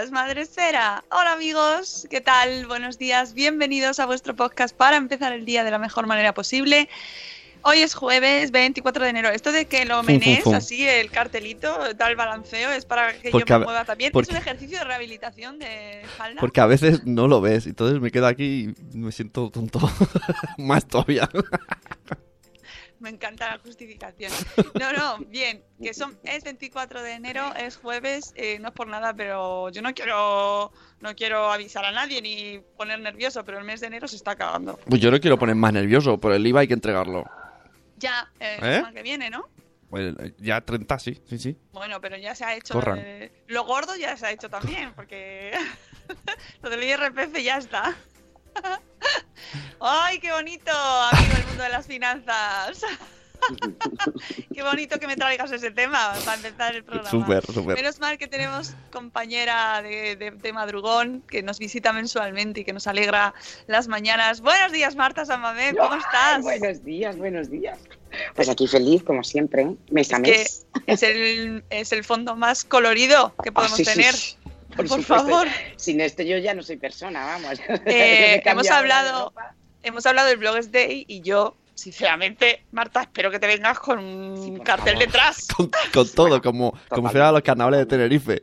días, Madre Esfera. Hola amigos, ¿qué tal? Buenos días, bienvenidos a vuestro podcast para empezar el día de la mejor manera posible. Hoy es jueves 24 de enero. Esto de que lo fum, fum. así, el cartelito, da el balanceo, es para que Porque yo me mueva también. porque- Es un ejercicio de rehabilitación de espalda. Porque a veces no lo ves, entonces me quedo aquí y me siento tonto. Más todavía. Me encanta la justificación. No, no, bien, que son, es 24 de enero, es jueves, eh, no es por nada, pero yo no quiero, no quiero avisar a nadie ni poner nervioso, pero el mes de enero se está acabando. Pues yo no quiero poner más nervioso, por el IVA hay que entregarlo. Ya, eh, la ¿Eh? semana que viene, ¿no? Pues ya 30, sí, sí, sí. Bueno, pero ya se ha hecho. De- lo gordo ya se ha hecho también, porque lo del IRPF ya está. ¡Ay, qué bonito, amigo del mundo de las finanzas! qué bonito que me traigas ese tema para empezar el programa. Súper, súper. Menos mal que tenemos compañera de, de- de madrugón que nos visita mensualmente y que nos alegra las mañanas. Buenos días, Marta Samamé, ¿cómo Ay, estás? buenos días, buenos días. Pues aquí feliz, como siempre, ¿eh? mes a Es que mes. es el, es el fondo más colorido que Ah, podemos sí, sí, tener. sí. Por, supuesto. favor. Sin esto yo ya no soy persona, vamos. Eh, he hemos hablado hemos hablado del Blogs Day y yo, sinceramente, Marta, espero que te vengas con un cartel favor. detrás. Con, con todo, como, como si fuera los carnavales de Tenerife.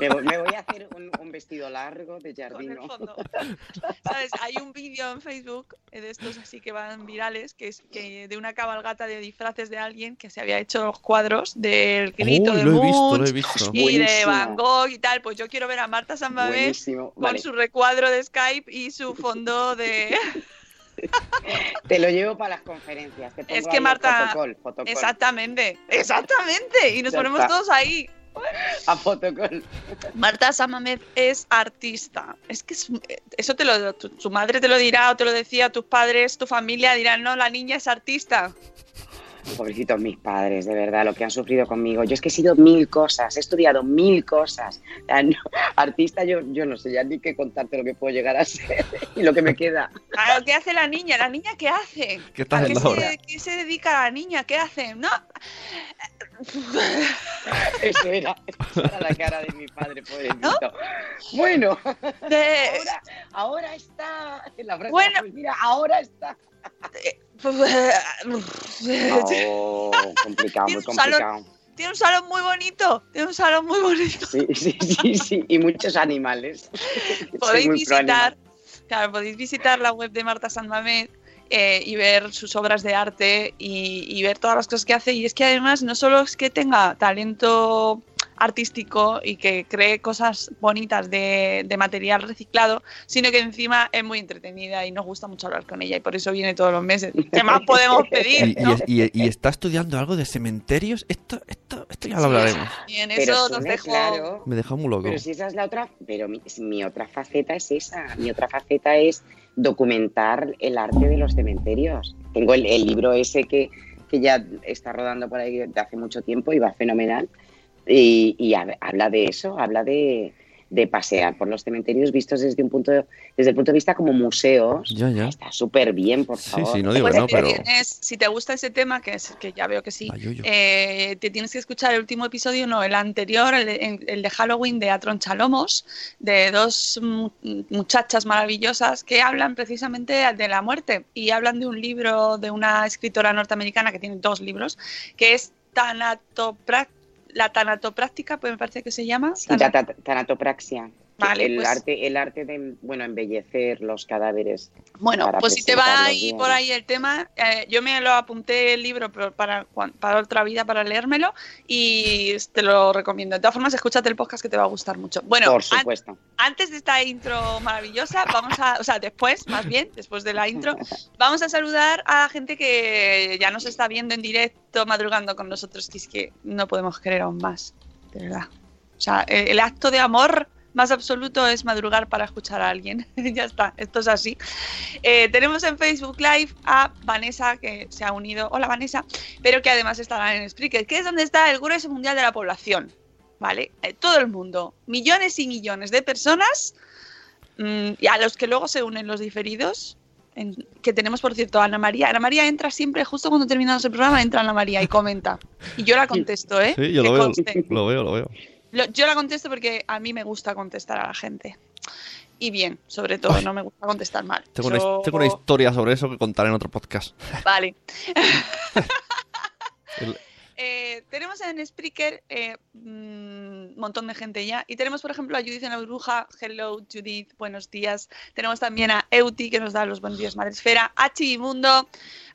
Me voy, me voy a hacer un, un vestido largo de Con el jardino. fondo. ¿Sabes? Hay un vídeo en Facebook de estos así que van virales, que es que de una cabalgata de disfraces de alguien que se había hecho los cuadros del grito Uy, de lo he visto, Munch lo he visto. y de. Van Gogh y tal. Pues yo quiero ver a Marta Sanbabé Buenísimo. con Vale, su recuadro de Skype y su fondo de... te lo llevo para las conferencias. Te pongo Es que Marta- Fotocall, fotocall. Exactamente, exactamente. Y nos Ya ponemos está. todos ahí. A fotocall. Marta Samamed es artista. Es que es- eso te lo, tu, tu madre te lo dirá o te lo decía, tus padres, tu familia dirán, no, la niña es artista. Pobrecitos mis padres, de verdad, lo que han sufrido conmigo. Yo es que he sido mil cosas, he estudiado mil cosas. No- artista, yo, yo no sé ya ni qué contarte lo que puedo llegar a ser y lo que me queda. Claro, ¿qué hace la niña? ¿La niña qué hace? ¿Qué estás ¿A qué haciendo ahora? se, qué se dedica la niña? ¿Qué hace? No. Eso era, eso era la cara de mi padre, pobrecito. Bueno, de- ahora, ahora está. La frase Bueno. pues mira, ahora está. Oh, complicado, muy un salón. complicado. Tiene un salón muy bonito. Tiene un salón muy bonito. Sí, sí, sí, sí. Y muchos animales. Podéis visitar, claro, podéis visitar la web de Marta San Mamés eh, y ver sus obras de arte y, y ver todas las cosas que hace. Y es que además no solo es que tenga talento artístico y que cree cosas bonitas de, de material reciclado, sino que encima es muy entretenida y nos gusta mucho hablar con ella y por eso viene todos los meses. ¿Qué más podemos pedir? y- no? y- y está estudiando algo de cementerios. Esto, esto, esto ya lo hablaremos. Y en Pero eso nos claro, Me deja muy loco. Pero si esa es la otra, pero mi, mi otra faceta es esa. Mi otra faceta es documentar el arte de los cementerios. Tengo el, el libro ese que, que ya está rodando por ahí de hace mucho tiempo y va fenomenal. Y, y hab- habla de eso, habla de, de pasear por los cementerios vistos desde un punto desde el punto de vista como museos. Ya, ya. Está súper bien, por favor. sí, no digo Pues que no, si, pero. tienes- si te gusta ese tema, que, es, que ya veo que sí, Ay, eh, te tienes que escuchar el último episodio, no, el anterior, el de, el de Halloween de Atron Chalomos, de dos mu- muchachas maravillosas que hablan precisamente de la muerte y hablan de un libro de una escritora norteamericana que tiene dos libros, que es Tanatoprac- la tanatopráctica, pues me parece que se llama. Sí, ta- tanatopraxia. Vale, el, pues- arte, el arte de bueno embellecer los cadáveres. Bueno, pues si te va ahí por ahí el tema, eh, yo me lo apunté el libro para, para otra vida, para leérmelo, y te lo recomiendo. De todas formas, escúchate el podcast que te va a gustar mucho. Bueno, por an- supuesto. antes de esta intro maravillosa, vamos a, o sea, después, más bien, después de la intro, vamos a saludar a la gente que ya nos está viendo en directo, madrugando con nosotros, que es que no podemos querer aún más, de verdad. O sea, el, el acto de amor más absoluto es madrugar para escuchar a alguien. ya está, esto es así. Eh, tenemos en Facebook Live a Vanessa, que se ha unido. Hola Vanessa, pero que además estará en Spreaker, que es donde está el grueso mundial de la población. ¿Vale? Eh, todo el mundo, millones y millones de personas, mm, y a los que luego se unen los diferidos. en- que tenemos, por cierto, a Ana María. Ana María entra siempre, justo cuando terminamos el programa, entra Ana María y comenta. Y yo la contesto, ¿eh? Sí, yo lo veo, lo veo, lo veo. Lo- yo la contesto porque a mí me gusta contestar a la gente. Y bien, sobre todo, Ay. no me gusta contestar mal. Tengo, una, tengo una historia sobre eso que contaré en otro podcast. Vale. El- Eh, tenemos en Spreaker un montón de gente ya. Y tenemos, por ejemplo, a Judith en la Bruja. Hello, Judith. Buenos días. Tenemos también a Euti, que nos da los buenos días, Madresfera. A Chivimundo.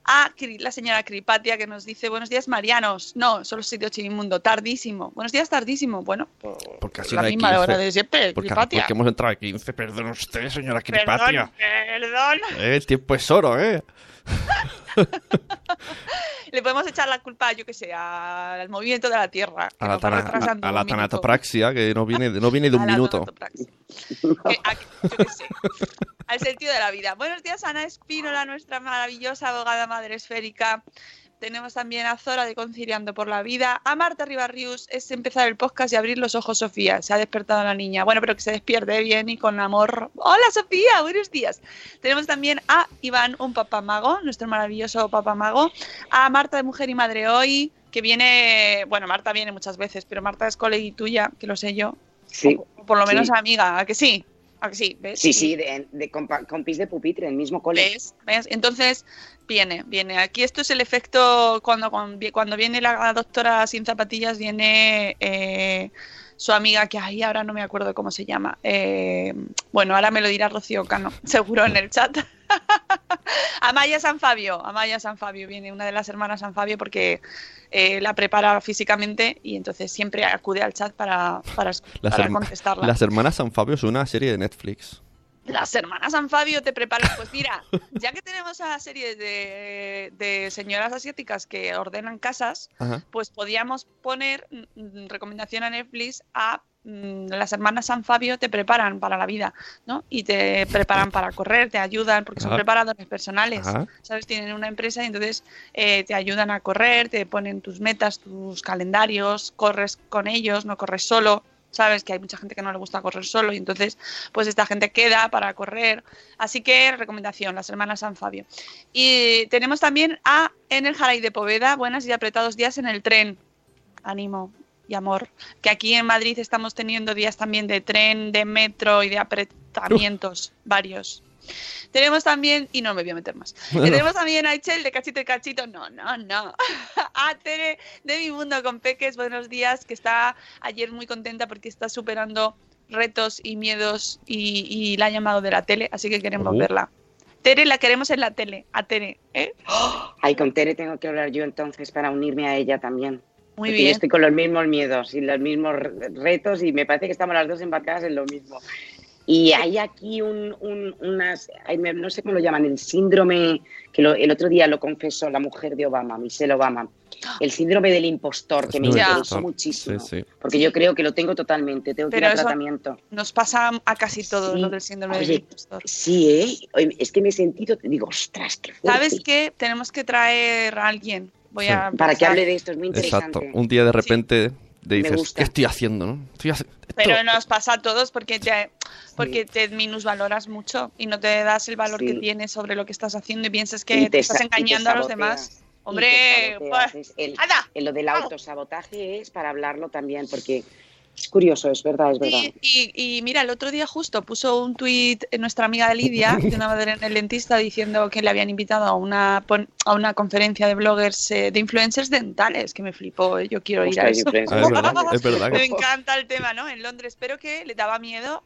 A la señora Cripatia, que nos dice buenos días, Marianos. No, solo sitio Chivimundo. Tardísimo. Buenos días, tardísimo. Bueno, por Porque ha sido la de misma 15. hora de siempre, Porque, Cripatia. porque hemos entrado a 15. Perdón usted, señora Perdón, Cripatia. perdón. Eh, el tiempo es oro, ¿eh? Le podemos echar la culpa, yo que sé, al movimiento de la Tierra. que A la, tana- a la tanatopraxia, que no viene, de- no viene de un A minuto. Que- a- yo qué sé. Al sentido de la vida. Buenos días, Ana Espínola, nuestra maravillosa abogada madre esférica. Tenemos también a Zora de Conciliando por la Vida. A Marta Ribarrius es empezar el podcast y abrir los ojos, Sofía. Se ha despertado la niña. Bueno, pero que se despierte bien y con amor. Hola, Sofía, buenos días. Tenemos también a Iván, un papamago, nuestro maravilloso papamago. A Marta de Mujer y Madre Hoy, que viene, bueno, Marta viene muchas veces, pero Marta es colegui tuya, que lo sé yo. Sí, O por lo menos sí. amiga, ¿a que sí? ¿A que sí? ¿Ves? sí, sí, de, de compa- compis de pupitre, el mismo cole. ¿Ves? ¿Ves? Entonces, viene, viene. Aquí esto es el efecto cuando, cuando, cuando viene la doctora sin zapatillas, viene eh, su amiga, que ahí ahora no me acuerdo cómo se llama. Eh, bueno, ahora me lo dirá Rocío Cano, seguro en el chat. Amaya San Fabio, Amaya San Fabio, viene una de las hermanas San Fabio porque eh, la prepara físicamente y entonces siempre acude al chat para, para, Las, para contestarla. las hermanas San Fabio es una serie de Netflix. Las hermanas San Fabio te preparan. Pues mira, ya que tenemos a la serie de, de señoras asiáticas que ordenan casas, Ajá. pues podíamos poner mm, recomendación a Netflix a mm, las hermanas San Fabio te preparan para la vida, ¿no? Y te preparan para correr, te ayudan, porque son preparadores personales, Ajá. ¿sabes? Tienen una empresa y entonces eh, te ayudan a correr, te ponen tus metas, tus calendarios, corres con ellos, no corres solo. Sabes que hay mucha gente que no le gusta correr solo y entonces pues esta gente queda para correr. Así que recomendación, las hermanas San Fabio. Y tenemos también a En el Jaray de Poveda, buenas y apretados días en el tren. Ánimo y amor. Que aquí en Madrid estamos teniendo días también de tren, de metro y de apretamientos varios. Tenemos también, y no me voy a meter más, Bueno. tenemos también a Echel de Cachito y Cachito, no, no, no, a Tere de Mi Mundo con Peques, buenos días, que está ayer muy contenta porque está superando retos y miedos y, y la ha llamado de la tele, así que queremos Oh. verla. Tere la queremos en la tele, a Tere, ¿eh? Ay, con Tere tengo que hablar yo entonces para unirme a ella también. Muy Porque yo bien. estoy con los mismos miedos y los mismos re- retos y me parece que estamos las dos embarcadas en lo mismo. Y hay aquí un, un- unas, no sé cómo lo llaman, el síndrome, que lo- el otro día lo confesó la mujer de Obama, Michelle Obama, el síndrome del impostor, que me del interesó muchísimo. Sí, sí. Porque yo creo que lo tengo totalmente, tengo que ir Pero a eso- tratamiento. Nos pasa a casi todos Sí. lo del síndrome del Oye, impostor. Sí, ¿eh? Es que me he sentido, digo, ostras, qué fuerte. ¿Sabes qué? Tenemos que traer a alguien. Voy Sí. a Para que hable de esto, es muy interesante. Exacto. Un día de repente te Me dices. ¿qué estoy haciendo? ¿no? Estoy haci- esto- Pero nos pasa a todos porque te, porque te minusvaloras mucho y no te das el valor Sí. que tienes sobre lo que estás haciendo y piensas que Y te, te estás te engañando a los demás. Hombre, te pues, Es el, lo del autosabotaje es para hablarlo también, porque es curioso, es verdad, es verdad. Y, y mira, el otro día justo puso un tuit nuestra amiga de Lidia, de una madre en el dentista, diciendo que le habían invitado a una, a una conferencia de bloggers, eh, de influencers dentales, que me flipó, eh, yo quiero ir a eso. Ah, es verdad, dentales. es verdad Me encanta el tema, ¿no? En Londres, pero que le daba miedo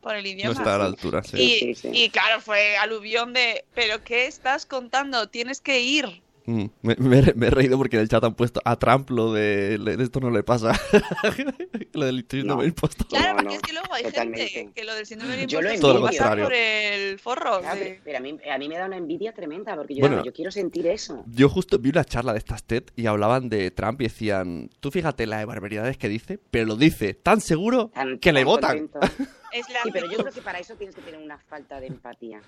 por el no idioma. está a la altura. sí. Y, Sí, sí. y claro, fue aluvión de, pero ¿qué estás contando? Tienes que ir. Mm, Me, me he- me he reído porque en el chat han puesto a Trump lo de le- esto no le pasa. lo del síndrome No. del impostor. Claro, No, porque no, es que luego hay totalmente. gente que lo del síndrome del Yo lo impostor Todo lo pasa por el forro. Claro, de- pero, pero a, mí, a mí me da una envidia tremenda, porque yo, Bueno. yo quiero sentir eso. Yo justo vi una charla de estas TED y hablaban de Trump y decían, tú fíjate las barbaridades que dice, pero lo dice tan seguro Tan- que le tan votan. contento. Es la Sí, pero yo creo que para eso tienes que tener una falta de empatía.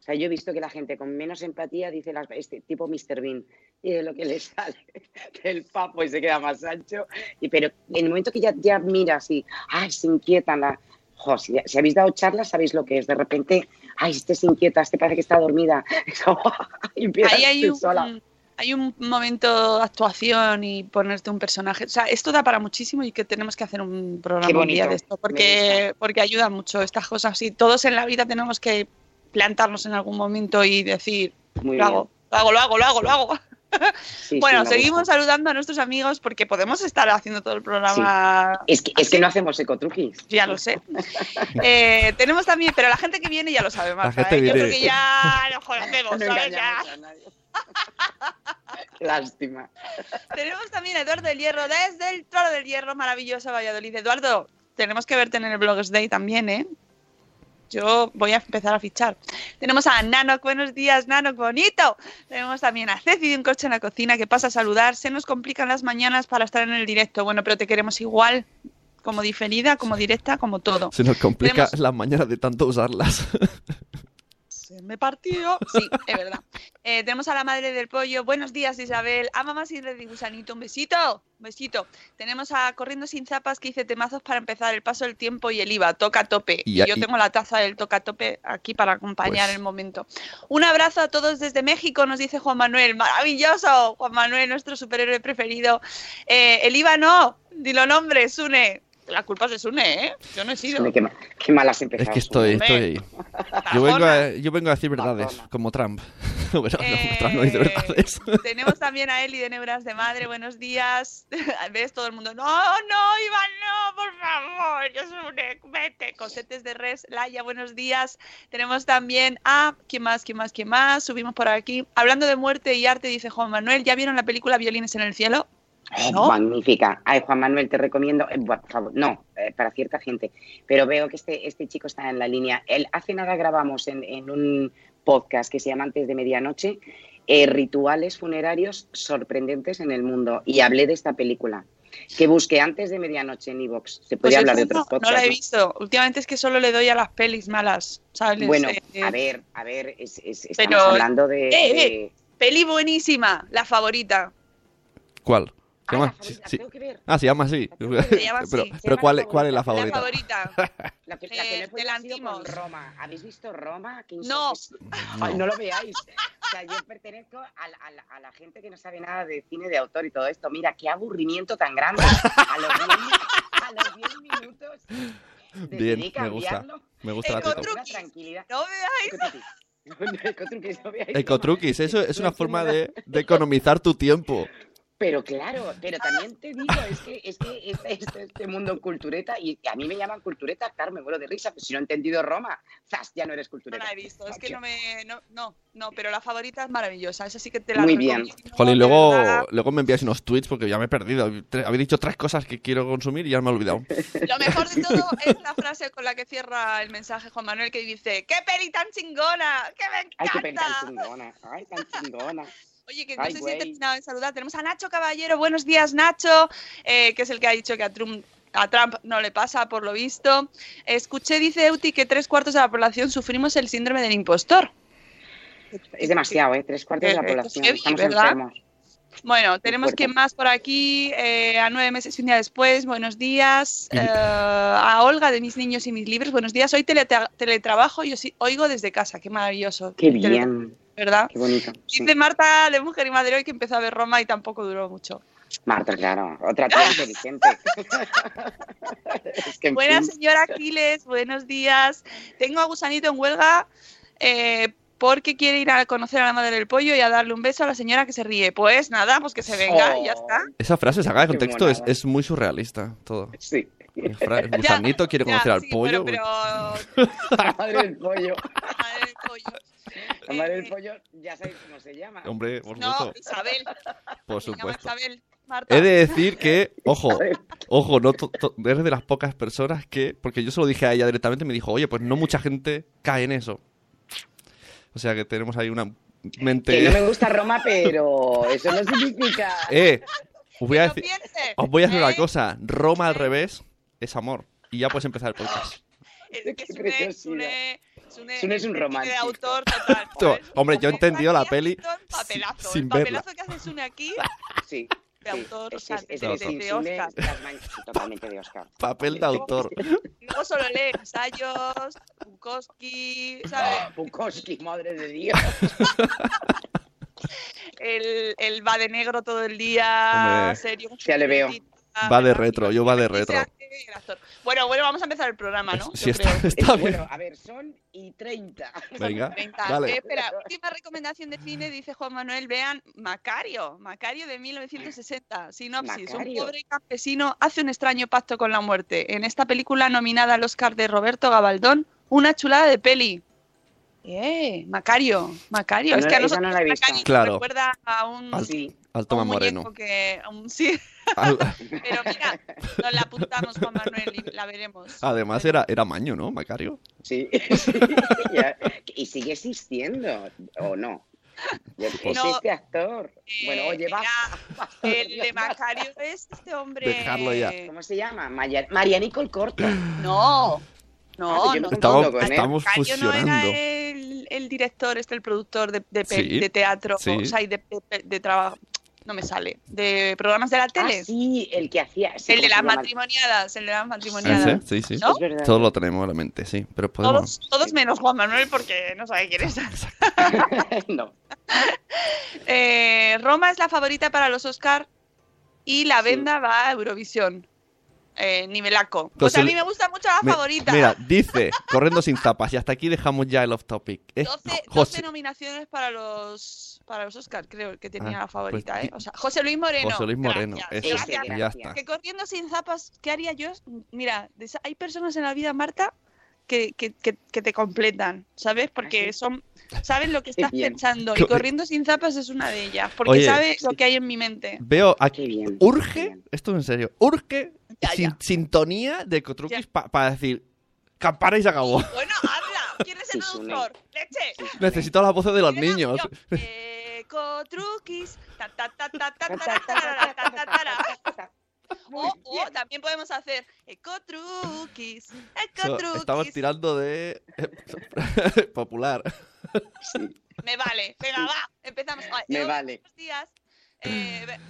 O sea, yo he visto que la gente con menos empatía dice las, este tipo Mr. Bean, y de lo que le sale del papo y se queda más ancho. Y, pero en el momento que ya, ya miras y, ay, se inquietan, la, jo, si, si habéis dado charlas, sabéis lo que es. De repente, ay, este se inquieta, este parece que está dormida. y empiezas Ahí hay un, sola. hay un momento de actuación y ponerte un personaje. O sea, esto da para muchísimo y que tenemos que hacer un programa un día de esto porque, porque ayuda mucho estas cosas. Y todos en la vida tenemos que plantarnos en algún momento y decir, Muy lo hago, lo hago, lo hago, lo hago, lo hago. Sí, bueno, seguimos gusta. saludando a nuestros amigos porque podemos estar haciendo todo el programa. Es que, es que no hacemos ecotruquis. Ya lo sé. Eh, tenemos también, pero la gente que viene ya lo sabe, gente ¿eh? Yo viene. creo que ya nos conocemos, No ¿sabes? Ya. a nadie. Lástima. Tenemos también a Eduardo del Hierro desde el Toro del Hierro, maravillosa Valladolid. Eduardo, tenemos que verte en el Bloggers Day también, ¿eh? Yo voy a empezar a fichar. Tenemos a Nanok, buenos días, Nanok, bonito. Tenemos también a Ceci de un coche en la cocina que pasa a saludar. Se nos complican las mañanas para estar en el directo. Bueno, pero te queremos igual, como diferida, como directa, como todo. Se nos complica Tenemos- las mañanas de tanto usarlas. Me partió. Sí, es verdad. Eh, tenemos a la madre del pollo. Buenos días, Isabel. A mamá sin red y gusanito. Un besito. Un besito. Tenemos a Corriendo sin zapas que dice temazos para empezar el paso del tiempo y el IVA. Toca a tope. Y yo y- tengo la taza del toca a tope aquí para acompañar Pues- el momento. Un abrazo a todos desde México, nos dice Juan Manuel. Maravilloso, Juan Manuel, nuestro superhéroe preferido. Eh, el IVA no. Dilo nombre, Sune. La culpa es de Sune, ¿eh? Yo no he sido. Qué, ma- qué mal has empezado. es que estoy, estoy ahí. Yo vengo, a, yo vengo a decir verdades, como Trump. bueno, Eh, no, Trump no dice verdades. Tenemos también a Eli de Nebras de Madre, buenos días. ¿Ves? Todo el mundo, no, no, Iván, no, por favor, yo soy un vete. Cosetes de Res, Laia, buenos días. Tenemos también a, ¿quién más, quién más, quién más? Subimos por aquí. Hablando de muerte y arte, dice Juan Manuel, ¿ya vieron la película Violines en el cielo? ¿No? Magnífica. Ay, Juan Manuel, te recomiendo, eh, bueno, por favor, no, eh, para cierta gente, pero veo que este, este chico está en la línea. El, hace nada grabamos en, en un podcast que se llama Antes de Medianoche, eh, rituales funerarios sorprendentes en el mundo, y hablé de esta película. Que busque Antes de Medianoche en Evox. Se Pues podría hablar de otros no, no la he podcasts. visto. Últimamente es que solo le doy a las pelis malas, ¿sabes? Bueno, Eh, a ver, a ver, es- es- estamos Pero- hablando de... Eh, de- Peli buenísima, la favorita. ¿Cuál? ¿Se Ah, llama? la favorita, Sí, tengo que ver. Ah, se llama así. Se llama así. pero Se pero ¿cuál, la ¿cuál es la favorita. La favorita. La que, la que Eh, no ha sido con. Roma. ¿Habéis visto Roma? Qué No. insos- Ay, no lo veáis. O sea, yo pertenezco a la, a la- a la gente que no sabe nada de cine de autor y todo esto. Mira, qué aburrimiento tan grande. A los 10, a los 10 minutos Bien, me gusta. Me gusta la tranquilidad. No veáis. Ecotruquis. No, no, no veáis. Ecotruquis, eso es una No, forma no, de, de economizar tu tiempo. Pero claro, pero también te digo, es que, es que este, este, este mundo cultureta, y a mí me llaman cultureta, claro, me muero de risa, pero si no he entendido Roma, ¡zas! ya no eres No cultureta. la he visto, es que no me. No, no, no, pero la favorita es maravillosa. Esa sí que te la Muy bien. Jolín, luego, luego me enviáis unos tweets porque ya me he perdido. Habéis dicho tres cosas que quiero consumir y ya me he olvidado. Lo mejor de todo es la frase con la que cierra el mensaje Juan Manuel que dice ¡Qué peli tan chingona! ¡Que me Ay, qué peli encanta! tan chingona, ay, tan chingona. Oye, que no Ay, sé si he terminado de saludar. Tenemos a Nacho Caballero. Buenos días, Nacho, eh, que es el que ha dicho que a Trump, a Trump no le pasa, por lo visto. Escuché, dice Euti, que tres cuartos de la población sufrimos el síndrome del impostor. Es demasiado, ¿eh? Tres cuartos de la población, heavy, estamos ¿verdad? enfermos. Bueno, tenemos quien más por aquí, eh, a nueve meses y un día después, buenos días. Eh, a Olga de Mis Niños y Mis Libros, buenos días. Hoy teletra- teletrabajo y os oigo desde casa, qué maravilloso. Qué bien, ¿Verdad? qué bonito. sí. Dice Marta de Mujer y Madre hoy que empezó a ver Roma y tampoco duró mucho. Marta, claro, otra tía inteligente. es que, Buena fin, señora Aquiles, buenos días. Tengo a Gusanito en huelga eh, porque quiere ir a conocer a la madre del pollo y a darle un beso a la señora que se ríe. Pues nada, pues que se venga y ya está. Esa frase sacada de contexto es, es muy surrealista todo. Sí. El gusanito quiere Ya, conocer al sí, pollo. Pero, La madre del pollo. la madre del pollo. La madre del Eh, pollo, ya sabéis cómo se llama. Hombre, por No, supuesto. Isabel. Por Se llama supuesto. Isabel. Marta. He de decir que, ojo, ojo, no to- to- eres de las pocas personas que, porque yo se lo dije a ella directamente, me dijo, oye, pues no mucha gente cae en eso. O sea que tenemos ahí una Que mente. no me gusta Roma, pero eso no significa. Eh, os voy a Que no decir, piense, os voy a decir una ¿eh? cosa, Roma al revés es amor. Y ya puedes empezar el podcast. Es Qué que Sune. Sune, Sune, Sune es un tiene de romántico. autor total. ¿sabes? hombre, yo he entendido la peli el papelazo. sin el verla. papelazo que hace Sune aquí Sí. de autor, o es, sea, es- es de- de- de- sin Oscar. Totalmente de Oscar. papel de autor. Luego solo lee ensayos, Bukowski, ¿sabes? Bukowski, madre de Dios. El, el va de negro todo el día, Hombre. serio. Ya le veo. Va de retro, yo va de retro. El actor. Bueno, bueno, vamos a empezar el programa, ¿no? Sí, Yo está, creo. está bien. Bueno, a ver, son y 30. Venga, 30. dale. Eh, espera, última recomendación de cine, dice Juan Manuel, vean Macario, Macario de 1960, sinopsis, Macario. un pobre campesino hace un extraño pacto con la muerte. En esta película nominada al Oscar de Roberto Gabaldón, una chulada de peli. Eh, Macario, Macario, No, es que a nosotros no la he visto. Macario nos Claro. recuerda a un, Al- Sí. Al un Moreno. que, sí, Al- pero mira, nos la apuntamos Juan Manuel y la veremos. Además era, era maño, ¿no, Macario? Sí, sí, ya. Y sigue existiendo, ¿o no? Es No, este actor. Eh, Bueno, oye, basta, El de. Macario es este hombre. Dejarlo ya. ¿Cómo se llama? Maya- María Nicole Corto. No, no, Ah, yo no. me Estamos, con él. estamos Macario no era fusionando. el, el director, este el productor de, de, pe- Sí, de teatro, sí. o sea, y de, de- de trabajo. No me sale. De programas de la Ah, tele. sí, el que hacía. sí, el ¿cómo de las matrimoniadas, el de las matrimoniadas. Ese, sí, sí. ¿No? Es verdad. Todo lo tenemos en la mente, sí. Pero podemos. Todos, todos menos Juan Manuel porque no sabe quién es. no. Eh, Roma es la favorita para los Oscar y la Sí. venda va a Eurovisión. Eh, nivelaco. Pues Entonces, a mí me gusta mucho la Me- favorita. Mira, dice, corriendo sin tapas, y hasta aquí dejamos ya el off topic. Es 12, 12 José, nominaciones para los para los Oscar, creo que tenía Ah, la favorita, pues ¿eh? O sea, José Luis Moreno. José Luis Moreno. Gracias, Eso, gracias. y ya está. Que corriendo sin zapas, ¿qué haría yo? Mira, hay personas en la vida, Marta, que, que, que, que te completan, ¿sabes? Porque ¿Ah, son, sabes lo que estás bien. pensando. Y Co- corriendo sin zapas es una de ellas, porque Oye. sabe lo que hay en mi mente. Veo aquí, bien. urge, esto en serio, urge Ya, sin- ya. sintonía de Cotrukis Ya. para decir, campana y se acabó. Bueno, habla. ¿Quién es el productor? ¡Leche! Necesito las voces de los niños. truco, truquis. O, o, también podemos hacer ecotruquis, ecotruquis. Estamos tirando de popular. Me vale, venga, va, empezamos. Me vale.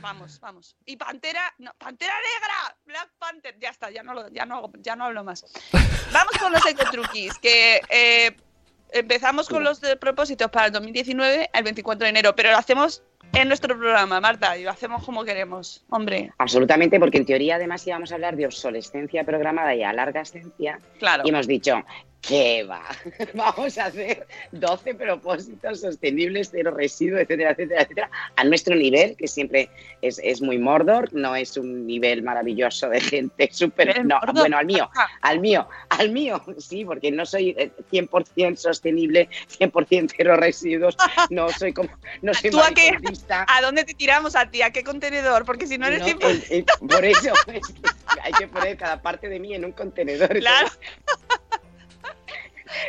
Vamos, vamos. Y Pantera, no, Pantera Negra, Black Panther, ya está, ya no, lo, ya no, ya no hablo más. Vamos con los ecotruquis, que empezamos con los de propósitos para el 2019 el 24 de enero, pero lo hacemos en nuestro programa, Marta, y lo hacemos como queremos. Hombre, Absolutamente, porque en teoría además íbamos a hablar de obsolescencia programada y a larga esencia. claro. Y hemos dicho, ¿Qué va? Vamos a hacer 12 propósitos sostenibles, cero residuos, etcétera, etcétera, etcétera, a nuestro nivel, que siempre es, es muy Mordor, no es un nivel maravilloso de gente súper... ¿Eres No, Mordor? bueno, al mío, al mío, al mío, sí, porque no soy eh, 100% sostenible, 100% cero residuos, no soy como... No soy ¿Tú a qué? ¿A dónde te tiramos a ti? ¿A qué contenedor? Porque si no eres No, tiempo. el- el- por eso es que hay que poner cada parte de mí en un contenedor. Claro.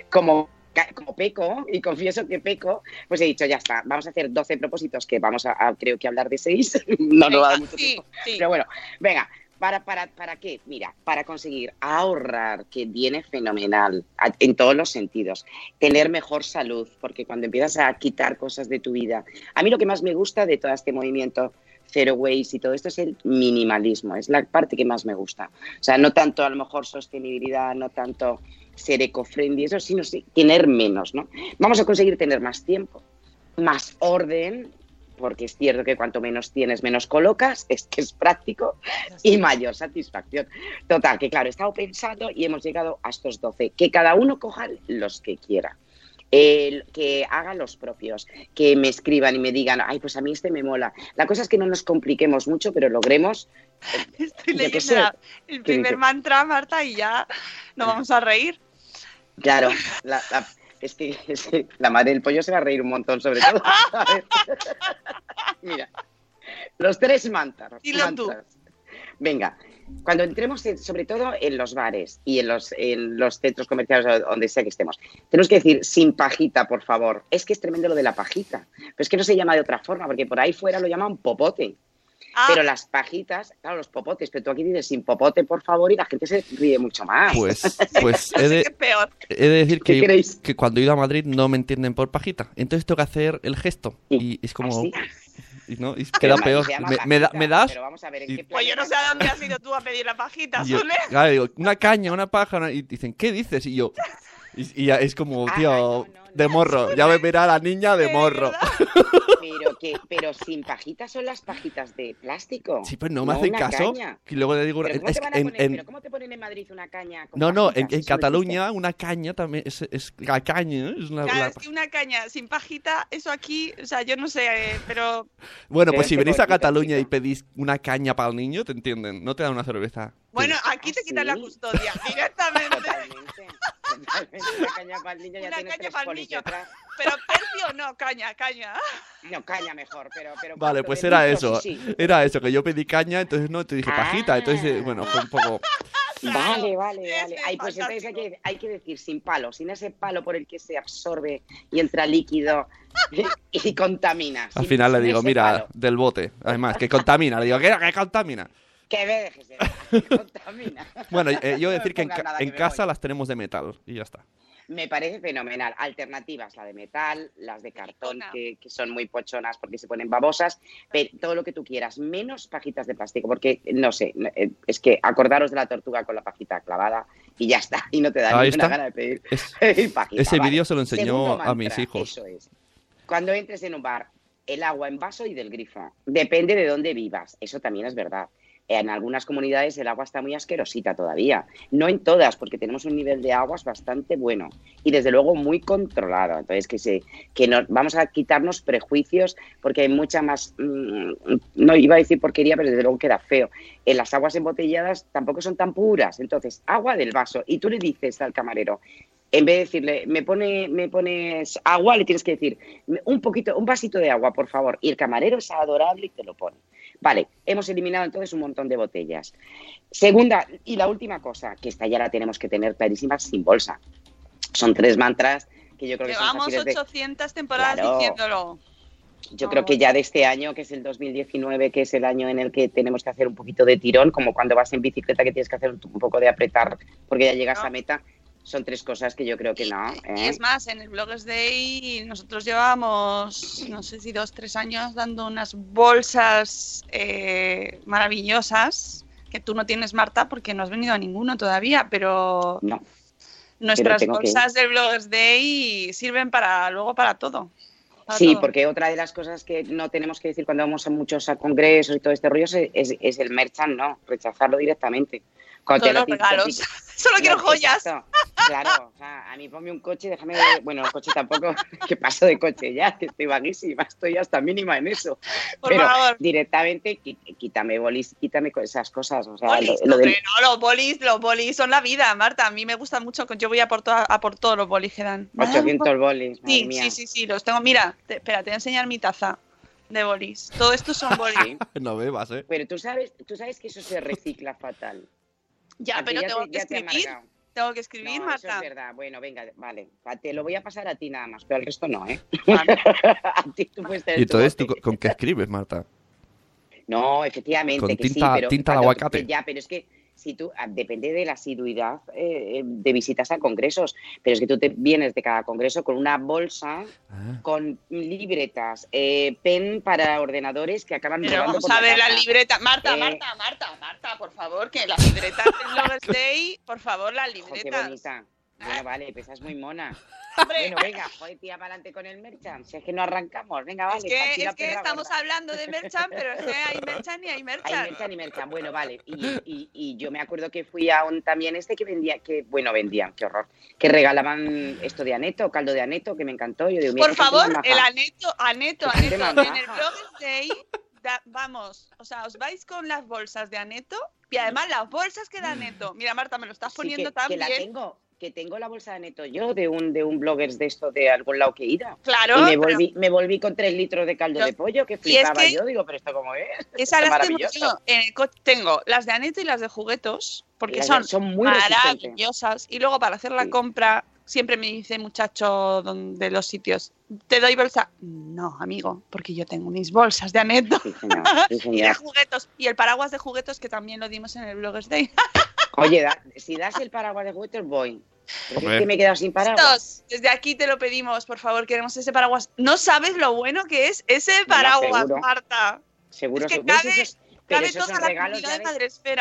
Como, como peco, y confieso que peco, pues he dicho, ya está, vamos a hacer 12 propósitos, que vamos a, a, creo que hablar de 6, no nos va a dar mucho sí, tiempo. sí. Pero bueno, venga, ¿para, para, ¿para qué? Mira, para conseguir ahorrar, que viene fenomenal en todos los sentidos, tener mejor salud, porque cuando empiezas a quitar cosas de tu vida, a mí lo que más me gusta de todo este movimiento Zero Waste y todo esto es el minimalismo, es la parte que más me gusta. O sea, no tanto a lo mejor sostenibilidad, no tanto ser eco-friendly, eso, sino sí, tener menos, ¿no? Vamos a conseguir tener más tiempo, más orden, porque es cierto que cuanto menos tienes, menos colocas, es que es práctico, y mayor satisfacción. Total, que claro, he estado pensando y hemos llegado a estos 12, que cada uno coja los que quiera. El- que hagan los propios, que me escriban y me digan, ay, pues a mí este me mola. La cosa es que no nos compliquemos mucho, pero logremos. Estoy yo qué leyendo el ¿Qué primer mantra, Marta, y ya nos vamos a reír. Claro, la- la- es, que, es que la madre del pollo se va a reír un montón, sobre todo. Mira, los tres mantras. Dilo tú. Venga, cuando entremos, en- sobre todo en los bares y en los, en los centros comerciales donde sea que estemos, tenemos que decir sin pajita, por favor. Es que es tremendo lo de la pajita. Pero es que no se llama de otra forma, porque por ahí fuera lo llaman popote. Ah, Pero las pajitas, claro, los popotes, pero tú aquí dices sin popote, por favor, y la gente se ríe mucho más. Pues, pues he de, que peor. he de decir ¿Qué que, que cuando he ido a Madrid no me entienden por pajita. Entonces tengo que hacer el gesto. Y es como... ¿Así? y no, y Pero queda ma- peor. Me, me da- me das... Pero vamos a ver, ¿en y- qué Pues yo no sé a dónde has ido tú a pedir la pajita, yo- claro, digo, una caña, una paja, una- y dicen, ¿qué dices? Y yo... Y, y ya es como, Ah, tío, no, no, de no, morro. Ya me verá la niña De morro. que, pero sin pajitas son las pajitas de plástico. Sí, pues no me hacen caso. caña. Y luego le digo, ¿Pero cómo, es te van que a en- poner- en- pero ¿cómo te ponen en Madrid una caña? con No, no, en, existe. Cataluña una caña también es, es la caña, ¿eh? es una- Claro, la- es que una caña sin pajita, eso aquí, o sea, yo no sé, eh, pero Bueno, Pero pues es si venís a Cataluña y pedís una caña para el niño, te entienden, no te dan una cerveza. bueno, aquí te ¿Ah, quitan la custodia directamente. Totalmente. Una caña para el niño ya Una tienes caña tres pa'l polis niño. detrás. Pero tercio no, caña, caña. No, caña mejor, pero... pero Vale, pues era eso. sí, sí. Era eso, que yo pedí caña, entonces no te dije pajita, Ah. entonces eh, bueno, fue un poco... Vale, vale, Es vale. que Ay, pues entonces hay que, hay que decir sin palo, sin ese palo por el que se absorbe y entra líquido y, y contamina. Al final le digo, mira, palo. del bote, además, que contamina, le digo, ¿qué, qué contamina? Que me dejes de contamina. Bueno, eh, yo decir que en, ca- que casa voy. las tenemos de metal y ya está. Me parece fenomenal. Alternativas, la de metal, las de cartón, que, que son muy pochonas porque se ponen babosas, pero todo lo que tú quieras, menos pajitas de plástico, porque no sé, eh, es que acordaros de la tortuga con la pajita clavada y ya está, y no te da Ahí ninguna está. gana de pedir Es- pedir pajita. ese Vale. vídeo se lo enseñó a mis hijos. Eso es. Cuando entres en un bar, el agua en vaso y del grifo. Depende de dónde vivas. Eso también es verdad. En algunas comunidades el agua está muy asquerosita todavía. No en todas, porque tenemos un nivel de aguas bastante bueno y desde luego muy controlado. Entonces, que, se, que nos, vamos a quitarnos prejuicios porque hay mucha más, mm, no iba a decir porquería, pero desde luego queda feo. En las aguas embotelladas tampoco son tan puras. Entonces, agua del vaso. Y tú le dices al camarero, en vez de decirle, me, pone, me pones agua, le tienes que decir, un poquito, un vasito de agua, por favor. Y el camarero es adorable y te lo pone. Vale, hemos eliminado entonces un montón de botellas. Segunda y la última cosa, que esta ya la tenemos que tener clarísima, sin bolsa. Son tres mantras que yo creo que son Llevamos de... 800 temporadas Claro. diciéndolo. Yo creo que ya de este año, que es el 2019, que es el año en el que tenemos que hacer un poquito de tirón, como cuando vas en bicicleta que tienes que hacer un poco de apretar porque ya llegas No. a meta, son tres cosas que yo creo que no. Y ¿eh? es más, en el Bloggers Day nosotros llevamos, no sé si dos, tres años dando unas bolsas eh, maravillosas que tú no tienes, Marta, porque no has venido a ninguno todavía, pero No. nuestras tengo que bolsas del Bloggers Day sirven para luego para todo. para Sí, todo. porque otra de las cosas que no tenemos que decir cuando vamos a muchos a congresos y todo este rollo es, es- es el merchant, no, rechazarlo directamente. Cuando Todos te los lo- regalos. Solo quiero No, joyas. exacto. Claro, o sea, a mí ponme un coche, déjame. Bueno, el coche tampoco, que paso de coche ya, que estoy vaguísima, estoy hasta mínima en eso. Por Pero favor. directamente, quítame bolis, quítame con esas cosas. O sea, lo, Bolis, lo del- hombre, no, los bolis, los bolis son la vida, Marta. A mí me gusta mucho. Yo voy a por, to- a por todos los bolis que dan. 800 bolis, madre Sí, mía. sí, sí, sí, los tengo. Mira, te- espera, te voy a enseñar mi taza de bolis. Todo esto son bolis. No bebas, ¿eh? Pero tú sabes, tú sabes que eso se recicla fatal. Ya, ti pero ya tengo te- que ya te ha escribir. amargado. Tengo que escribir, No, Marta. Eso es verdad. Bueno, venga, vale. Te lo voy a pasar a ti nada más, pero al resto no, ¿eh? Vale. a ti tú puedes tener Y entonces, ¿tú con- qué escribes, Marta? No, efectivamente, Con que tinta- sí, pero tinta de aguacate. Ya, pero es que si tú ah, depende de la asiduidad eh, de visitas a congresos, pero es que tú te vienes de cada congreso con una bolsa Ah. con libretas, eh, pen para ordenadores que acaban Pero vamos por a ver la casa. libreta. Marta, Eh. Marta, Marta, Marta, por favor, que las libretas del Logos Day, por favor, las Jo, qué libretas. bonita. Bueno, vale, pues es muy mona. Bueno, venga, joder, tía, para adelante con el merchant. Si es que no arrancamos, venga, vale. es que, es que perra estamos hablando de Merchan, pero es que hay Merchan y hay Hay Merchan. merchan y merchan. Bueno, vale. Y, y- y yo me acuerdo que fui a un también este que vendía, que bueno, vendían, qué horror. Que regalaban esto de aneto, caldo de aneto, que me encantó. Yo digo, Por gente favor, el aneto, aneto, gente aneto. En el. Bloggers Day, da- vamos, o sea, os vais con las bolsas de aneto y además las bolsas que da aneto. Mira, Marta, me lo estás Sí, poniendo que, tan que la tengo, que tengo la bolsa de neto yo de un de un bloggers de esto de algún lado que ido. Claro, y me pero volví, me volví con tres litros de caldo Yo- de pollo, que es flipaba que- yo, digo, pero esto cómo es. esa Esto las tengo yo. En el tengo las de aneto y las de juguetos, porque son son muy maravillosas. Y luego para hacer la Sí. compra, siempre me dice muchacho de los sitios, ¿te doy bolsa? No, amigo, porque yo tengo mis bolsas de aneto Sí, señor, sí, y de juguetos. Y el paraguas de juguetos que también lo dimos en el Bloggers Day. Oye, da- si das el paraguas de juguetes, voy. Pero es que me he quedado sin paraguas. Estos, desde aquí te lo pedimos, por favor, queremos ese paraguas. No sabes lo bueno que es ese paraguas, seguro. Marta. Seguro Es que cabe- Esos- pero Cabe esos toda son la regalos, de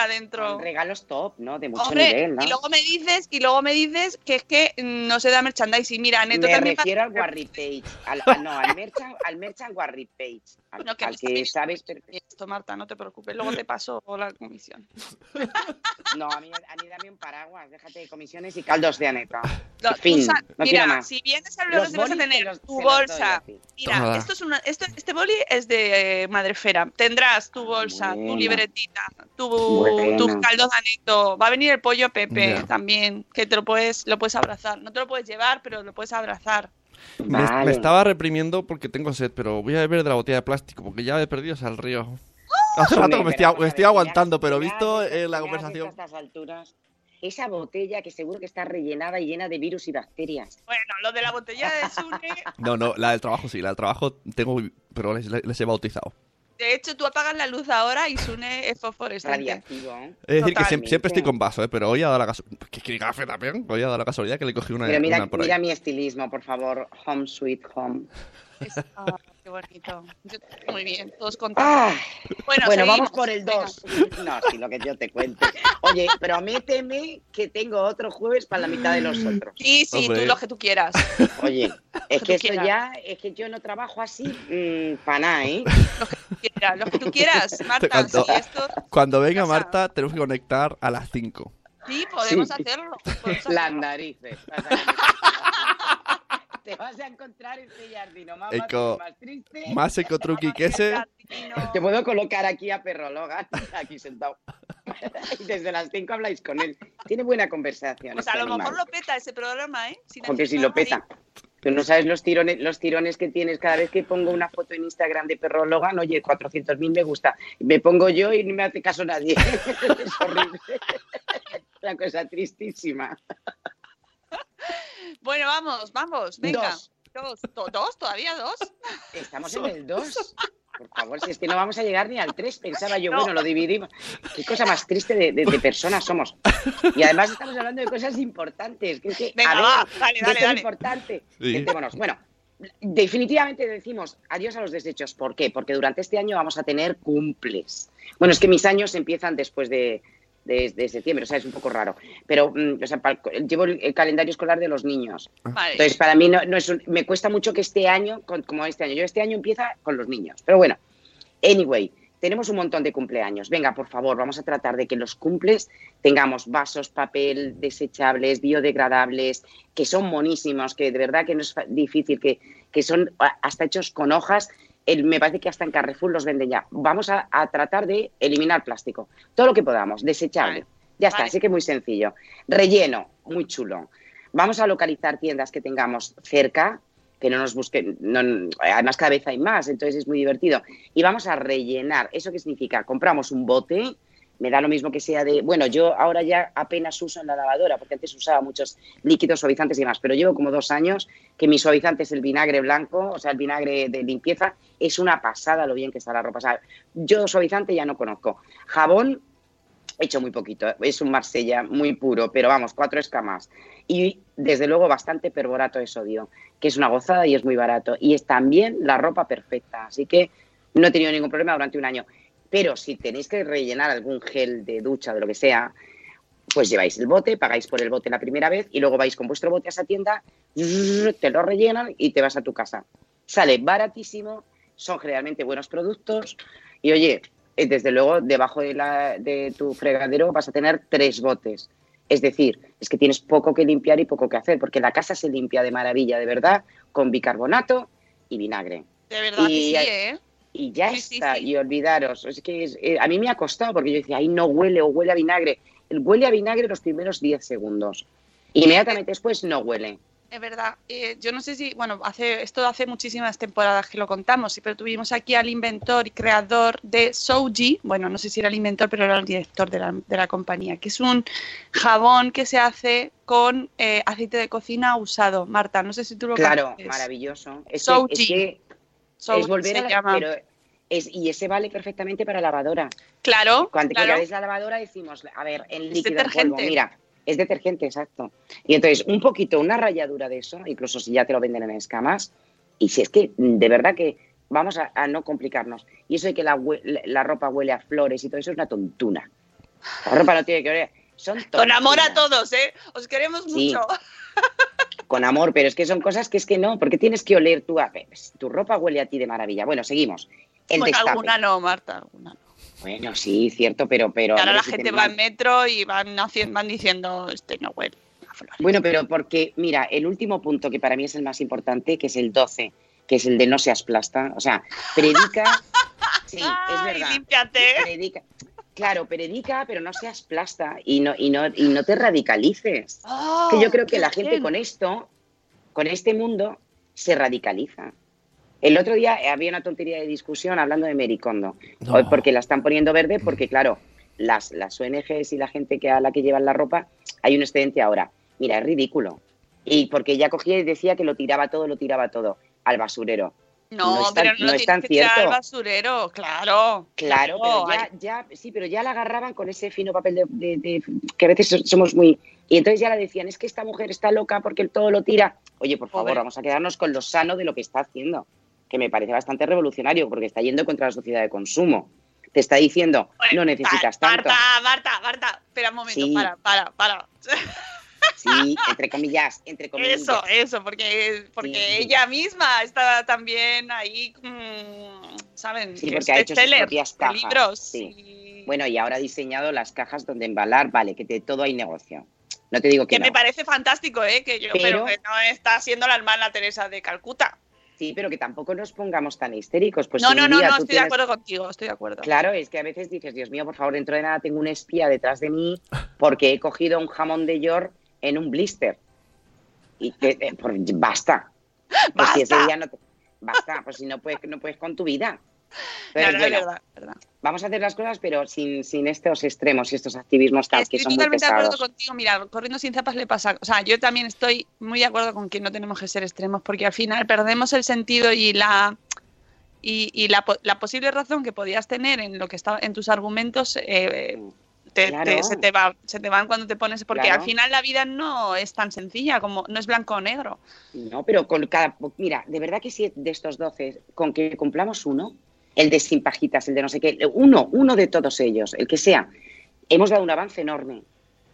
dentro. top, ¿no? De mucho Hombre, nivel, ¿no? y luego me dices, y luego me dices que es que mm, no se da merchandising. Mira, Neto Me también refiero al pasa- Warri Page. Al, al- no, al Merchant, al Merchant Warri Page. Al, No, que al que sabes. Esto, Marta, no te preocupes. Luego te paso la comisión. No, a mí, a mí dame un paraguas. Déjate de comisiones y caldos de aneta. Fin, no mira, quiero más. si vienes al Los blog vas a tener los- tu bolsa. Mira, Toma. esto es una, esto, este boli es de eh, Madrefera. Tendrás tu bolsa, tu libretita, tu, Bueno. tu caldo de aneto. Va a venir el pollo Pepe también, que te lo puedes, lo puedes abrazar. No te lo puedes llevar, pero lo puedes abrazar. Me, estaba reprimiendo porque tengo sed, pero voy a beber de la botella de plástico porque ya he perdido al río. Hace rato que me estoy, me ver, aguantando, pero ya visto eh, la conversación. A estas alturas, esa botella que seguro que está rellenada y llena de virus y bacterias. Bueno, lo de la botella de Sune, No, no, la del trabajo sí, la del trabajo tengo, pero les, les he bautizado. De hecho, tú apagas la luz ahora y Sune es fosforescente. Radiactivo. ¿eh? Es decir, que Totalmente. siempre, siempre estoy con vaso, ¿eh? pero hoy ha dado la casualidad. ¿Qué café también? Hoy ha dado la casualidad que le cogí una, Pero mira, una por ahí. mira mi estilismo, por favor. Home sweet home. Es- ah, qué bonito. Yo- muy bien, todos contentos. Ah, bueno, bueno, seguimos. vamos por el Venga. 2. No, sí, lo que yo te cuente. Oye, prométeme que tengo otro jueves para la mitad de los otros. Sí, sí, Hombre. tú lo que tú quieras. Oye, es tú que esto ya, es que yo no trabajo así para nada, ¿eh? Quieras, lo que tú quieras, Marta. Si esto, Cuando venga. Marta, tenemos que conectar a las 5. sí, podemos Sí. hacerlo. podemos Las hacerlo. narices. Te vas a encontrar este jardino más, Eco- más triste. Más eco truqui que ese. Te puedo colocar aquí a Perro Logan, aquí sentado. Y desde las 5 habláis con él. Tiene buena conversación. Pues este a lo mejor animal. lo peta ese programa, ¿eh? Sin Porque si lo peta. Tú no sabes los tirones, los tirones que tienes cada vez que pongo una foto en Instagram de perro Logan, oye, 400.000 me gusta. Me pongo yo y no me hace caso nadie. es horrible. Una cosa tristísima. Bueno, vamos, vamos, venga. Dos. Dos, Do- dos, todavía dos. Estamos en el 2. Por favor, si es que no vamos a llegar ni al 3, pensaba yo, No. bueno, lo dividimos. Qué cosa más triste de, de- de personas somos. Y además estamos hablando de cosas importantes. Que es que, Venga, a ver, va, dale, de dale, esto es dale. importante. Sí. Bueno, definitivamente decimos adiós a los desechos. ¿Por qué? Porque durante este año vamos a tener cumples. Bueno, es que mis años empiezan después de, de- de septiembre, o sea, es un poco raro. Pero, mm, o sea, pal- llevo el, el calendario escolar de los niños. Vale. Entonces, para mí no, no es un- me cuesta mucho que este año, con- como este año, yo este año empieza con los niños. Pero bueno, anyway, tenemos un montón de cumpleaños. Venga, por favor, vamos a tratar de que los cumples tengamos vasos, papel, desechables, biodegradables, que son monísimos, que de verdad que no es difícil, que, que son hasta hechos con hojas. El- me parece que hasta en Carrefour los venden ya. Vamos a, a tratar de eliminar plástico. Todo lo que podamos, desechable. Vale. Ya está, así que muy sencillo. Relleno, muy chulo. Vamos a localizar tiendas que tengamos cerca, que no nos busquen, no- además cada vez hay más, entonces es muy divertido. Y vamos a rellenar. ¿Eso qué significa? Compramos un bote, me da lo mismo que sea de, bueno, yo ahora ya apenas uso en la lavadora, porque antes usaba muchos líquidos suavizantes y demás, pero llevo como dos años que mi suavizante es el vinagre blanco, o sea, el vinagre de limpieza, es una pasada lo bien que está la ropa. O sea, yo suavizante ya no conozco. Jabón, he hecho muy poquito, es un Marsella muy puro, pero vamos, cuatro escamas. Y desde luego bastante perborato de sodio, que es una gozada y es muy barato. Y es también la ropa perfecta, así que no he tenido ningún problema durante un año. Pero si tenéis que rellenar algún gel de ducha, de lo que sea, pues lleváis el bote, pagáis por el bote la primera vez y luego vais con vuestro bote a esa tienda, te lo rellenan y te vas a tu casa. Sale baratísimo, son generalmente buenos productos y oye, eh, desde luego debajo de, la- de tu fregadero vas a tener tres botes. Es decir, es que tienes poco que limpiar y poco que hacer, porque la casa se limpia de maravilla, de verdad, con bicarbonato y vinagre. De verdad que sí, ¿eh? Y ya Sí, está, sí. y olvidaros. Es que es- eh, a mí me ha costado, porque yo decía, ahí no huele o huele a vinagre. El huele a vinagre los primeros 10 segundos. Inmediatamente después no huele. Es verdad. Eh, yo no sé si, bueno, hace esto hace muchísimas temporadas que lo contamos, pero tuvimos aquí al inventor y creador de Souji, bueno, no sé si era el inventor, pero era el director de la, de la compañía, que es un jabón que se hace con eh, aceite de cocina usado. Marta, no sé si tú lo Claro, conoces. maravilloso. Es que, es que Souji es volver a la, pero es, y ese vale perfectamente para lavadora. Claro, Cuando claro. que la lavadora decimos, a ver, en Es líquido en polvo, detergente. mira, es detergente, exacto. Y entonces, un poquito, una ralladura de eso, incluso si ya te lo venden en escamas, y si es que de verdad que vamos a, a no complicarnos. Y eso de que la, la ropa huele a flores y todo eso es una tontuna. La ropa no tiene que oler. Son Con amor a todos, ¿eh? Os queremos Sí. mucho. Con amor, pero es que son cosas que es que no, porque tienes que oler tú. A, pues, tu ropa huele a ti de maravilla. Bueno, seguimos. El Bueno, destape. alguna no, Marta, alguna no. Bueno, sí, cierto, pero... pero Y ahora la gente va en metro y van, haciendo, van diciendo, este no huele a flores. Bueno, pero porque, mira, el último punto que para mí es el más importante, que es el 12, que es el de no seas plasta, o sea, predica, sí, es Ay, verdad, límpiate. predica, claro, predica, pero no seas plasta y no, y no, y no te radicalices. que yo creo que Oh, la gente bien. con esto, con este mundo, se radicaliza. El otro día había una tontería de discusión hablando de Mericondo, No. porque la están poniendo verde, porque claro, las, las ONGs y la gente que a la que llevan la ropa, hay un excedente ahora. Mira, es ridículo. Y porque ella cogía y decía que lo tiraba todo, lo tiraba todo al basurero. No, no es tan- pero no, no lo es tan que tirar al cierto. basurero, claro. Claro, pero ya, ya, sí, pero ya la agarraban con ese fino papel de, de- de- que a veces so- somos muy. Y entonces ya la decían, es que esta mujer está loca porque todo lo tira. Oye, por favor, Pobre. vamos a quedarnos con lo sano de lo que está haciendo, que me parece bastante revolucionario porque está yendo contra la sociedad de consumo. Te está diciendo, no necesitas tanto. Marta, Marta, Marta, espera un momento, Sí. para, para, para. Sí, entre comillas, entre comillas. Eso, eso, porque, porque Sí. ella misma está también ahí, mm, ¿saben? Sí, Que porque ha hecho sus propias cajas, libros. sí. y- Bueno, y ahora ha diseñado las cajas donde embalar, vale, que de todo hay negocio. No te digo que, que me parece fantástico, ¿eh? Que yo, pero, Pero- que no está siendo la hermana Teresa de Calcuta. Sí, pero que tampoco nos pongamos tan histéricos. Pues no, si no, no, no, estoy de acuerdo contigo, estoy de acuerdo. Claro, es que a veces dices, Dios mío, por favor, dentro de nada tengo un espía detrás de mí porque he cogido un jamón de York en un blister. Y que, eh, por- basta. Pues si ese ¡Basta! día no te- basta, pues si no puedes, no puedes con tu vida. Entonces, no, bueno, es verdad, vamos a hacer las cosas, pero sin, sin estos extremos y estos activismos que Estoy son muy totalmente de acuerdo contigo. Mira, corriendo sin zapas le pasa. O sea, yo también estoy muy de acuerdo con que no tenemos que ser extremos, porque al final perdemos el sentido y la y, y la, po- la posible razón que podías tener en lo que estaba en tus argumentos eh, te- Claro. te- se, te va, se te van cuando te pones. Porque Claro. al final la vida no es tan sencilla como no es blanco o negro. No, pero con cada. Mira, de verdad que si de estos 12, con que cumplamos uno, el de sin pajitas, el de no sé qué, uno, uno de todos ellos, el que sea, hemos dado un avance enorme.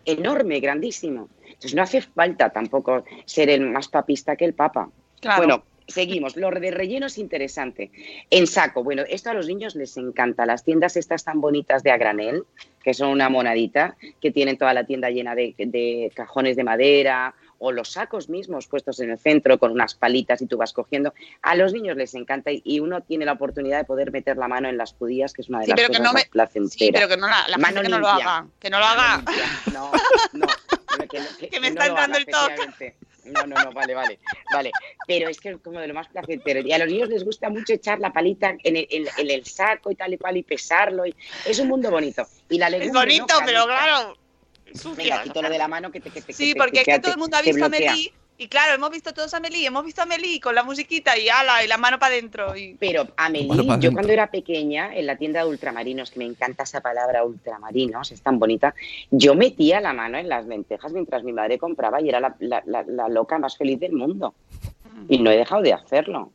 Enorme, grandísimo. Entonces no hace falta tampoco ser el más papista que el Papa. Claro. Bueno, seguimos. Lo de relleno es interesante. En saco, bueno, esto a los niños les encanta. Las tiendas estas tan bonitas de a granel, que son una monadita, que tienen toda la tienda llena de, de cajones de madera o los sacos mismos puestos en el centro con unas palitas y tú vas cogiendo. A los niños les encanta y- uno tiene la oportunidad de poder meter la mano en las judías, que es una de Sí, las pero que cosas no me- más placenteras. Sí, pero que no la, la Mano gente que no lo haga. Que no lo haga. No, no. Que, me está entrando el toque. No, no, no, vale, vale, vale. Pero es que es como de lo más placentero. Y a los niños les gusta mucho echar la palita en el, en- en el saco y tal y cual y pesarlo. Y... Es un mundo bonito. Y la Es legumbre, bonito, ¿no? pero claro. Sucia. lo de la mano que te que te- Sí, que porque es que todo el mundo ha visto a. Meli. Y claro, hemos visto todos a Meli, hemos visto a Meli con la musiquita y ala, y la mano para adentro. Y... Pero Amelie, yo cuando era pequeña, en la tienda de ultramarinos, que me encanta esa palabra ultramarinos, es tan bonita, yo metía la mano en las lentejas mientras mi madre compraba y era la, la- la- la loca más feliz del mundo. Y no he dejado de hacerlo.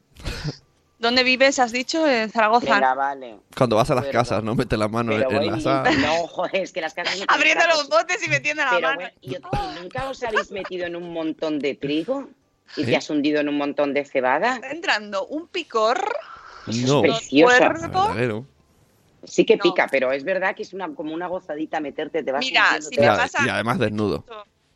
¿Dónde vives, has dicho? En Zaragoza. Venga, vale. Cuando vas a las casas, no mete la mano Pero en la sala. no, joder, es que las casas... no Abriendo los botes y metiendo la Pero mano. bueno, ¿y, y nunca os habéis metido en un montón de trigo? ¿Y te has hundido en un montón de cebada? Está entrando un picor. No, es precioso. Sí que No. pica, pero es verdad que es una como una gozadita meterte, te vas Mira, si te me pasa- y además desnudo.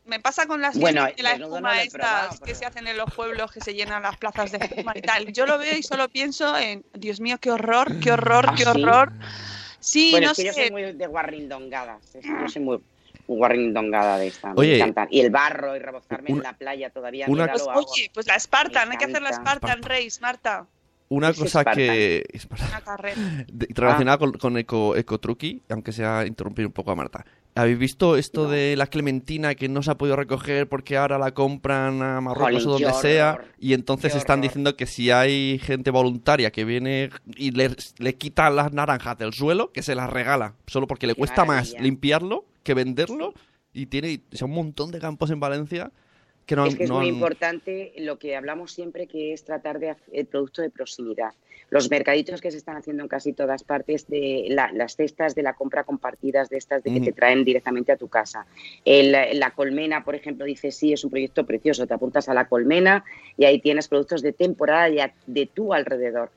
Me pasa con las Bueno, de la no espuma estas probado, que pero- se hacen en los pueblos, que se llenan las plazas de espuma y tal. Yo lo veo y solo pienso en, Dios mío, qué horror, qué horror, ¿Ah, qué sí? horror. Sí, Bueno, no es que yo soy sé. muy de guarrindongadas. Yo soy muy guarrindongada de esta. Oye, me encantan. Y el barro y rebozarme en la playa todavía. una Pues, oye, pues la Spartan, hay que hacer la. Spartan Race, Marta. Una cosa Spartan. que... Una carrera. de- relacionada con, con Eco, Eco Truqui, aunque sea interrumpir un poco a Marta. ¿Habéis visto esto No. de la clementina que no se ha podido recoger porque ahora la compran a Marruecos o donde sea? Y entonces están diciendo que si hay gente voluntaria que viene y le, le quita las naranjas del suelo, que se las regala, solo porque le cuesta más limpiarlo que venderlo. Y tiene o sea, un montón de campos en Valencia que no, es que es no muy han- importante lo que hablamos siempre, que es tratar de el producto de proximidad. Los mercaditos que se están haciendo en casi todas partes, de la- las cestas de la compra compartidas, de estas de que Mm. te traen directamente a tu casa. El- la colmena, por ejemplo, dice, sí, es un proyecto precioso, te apuntas a la colmena y ahí tienes productos de temporada ya de tu alrededor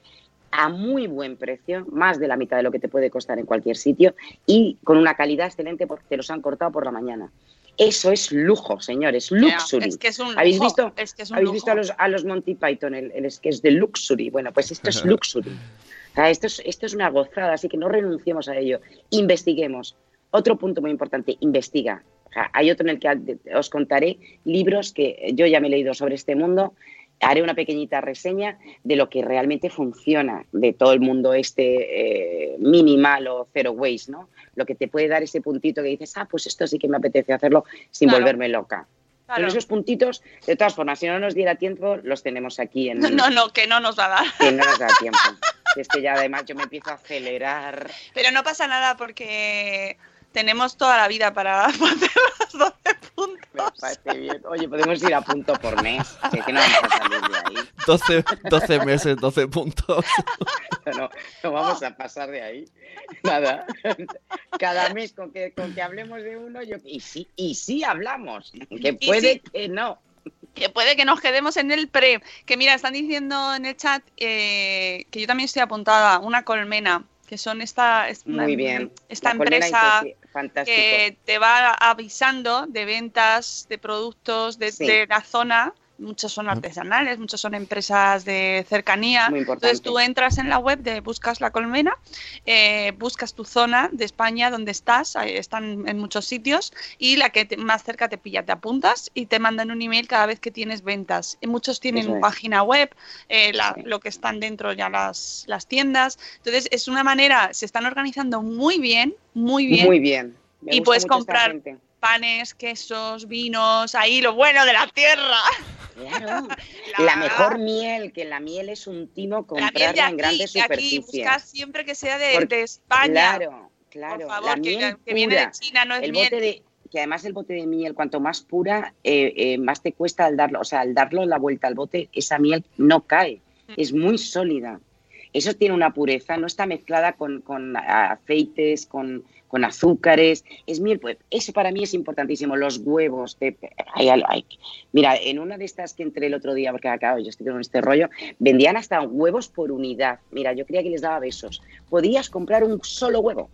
a muy buen precio, más de la mitad de lo que te puede costar en cualquier sitio y con una calidad excelente porque te los han cortado por la mañana. Eso es lujo, señores, luxury. Es que es un ¿Habéis lujo, visto, es que es un ¿habéis lujo. visto a los, a los Monty Python, el, el sketch de luxury? Bueno, pues esto es luxury. O sea, esto, es, esto es una gozada, así que no renunciemos a ello. Investiguemos. Otro punto muy importante, investiga. O sea, hay otro en el que os contaré libros que yo ya me he leído sobre este mundo. Haré una pequeñita reseña de lo que realmente funciona de todo el mundo este eh, minimal o zero waste, ¿no? Lo que te puede dar ese puntito que dices, ah, pues esto sí que me apetece hacerlo sin Claro. volverme loca. Claro. Pero esos puntitos, de todas formas, si no nos diera tiempo, los tenemos aquí en... No, no, que no nos va a dar. Que no nos da tiempo. Es que ya además yo me empiezo a acelerar. Pero no pasa nada porque tenemos toda la vida para hacer los 12 Me parece bien. Oye, podemos ir a punto por mes. Que, que no vamos a salir de ahí. 12, 12 meses, 12 puntos. No, no vamos a pasar de ahí. Nada. Cada mes con que, con que hablemos de uno, yo. Y sí, y sí hablamos. Que puede sí. que no. Que puede que nos quedemos en el pre. Que mira, están diciendo en el chat eh, que yo también estoy apuntada, una colmena, que son esta, es- Muy bien. esta empresa sí, fantástico. que te va avisando de ventas de productos de, Sí. de la zona. Muchos son artesanales, muchos son empresas de cercanía. Entonces tú entras en la web de Buscas la Colmena, eh, buscas tu zona de España donde estás, están en muchos sitios, y la que te- más cerca te pilla, te apuntas y te mandan un email cada vez que tienes ventas. Muchos tienen es. página web, eh, la- Sí. lo que están dentro ya las, las tiendas. Entonces es una manera, se están organizando muy bien, muy bien. Muy bien. Me Y puedes comprar-. Panes, quesos, vinos, ahí lo bueno de la tierra. Claro. La- La mejor miel, que la miel es un timo comprarla aquí, en grandes de aquí, superficies. buscar siempre que sea de, Porque- de España. Claro, claro. Por favor, la que, miel que viene de. China, no es el miel. bote de que además el bote de miel cuanto más pura eh, eh, más te cuesta al darlo o sea al darlo la vuelta al bote esa miel no cae Mm. es muy sólida Eso tiene una pureza, no está mezclada con, con aceites, con, con azúcares, es miel, pues eso para mí es importantísimo, los huevos, de, ay, ay, ay. mira, en una de estas que entré el otro día, porque acabo, yo estoy con este rollo, vendían hasta huevos por unidad, mira, yo creía que les daba besos, podías comprar un solo huevo,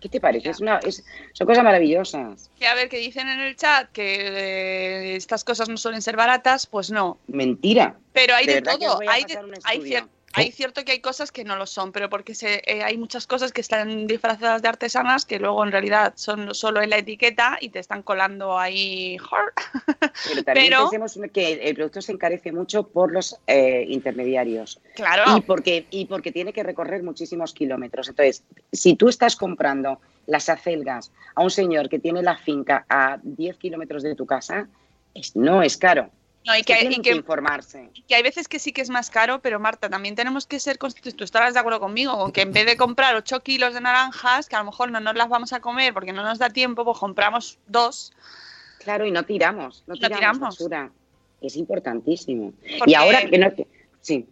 ¿qué te parece? Es una, es, son cosas maravillosas. Que a ver, que dicen en el chat que eh, estas cosas no suelen ser baratas, pues no. Mentira. Pero hay De todo. Hay, de- hay, cier- hay cierto que hay cosas que no lo son, pero porque se, eh, hay muchas cosas que están disfrazadas de artesanas que luego en realidad son solo en la etiqueta y te están colando ahí. Pero también Pero- pensemos que el producto se encarece mucho por los eh, intermediarios. Claro. Y porque, y porque tiene que recorrer muchísimos kilómetros. Entonces, si tú estás comprando las acelgas a un señor que tiene la finca a 10 kilómetros de tu casa, es- no es caro. No, y que que, y tienen que, que- informarse. que hay veces que sí que es más caro, pero Marta, también tenemos que ser conscientes, tú estarás de acuerdo conmigo, con que en vez de comprar 8 kilos de naranjas, que a lo mejor no nos las vamos a comer porque no nos da tiempo, pues compramos dos. Claro, y no tiramos, no tiramos, tiramos. basura. Es importantísimo. Porque- Y ahora que no... Sí,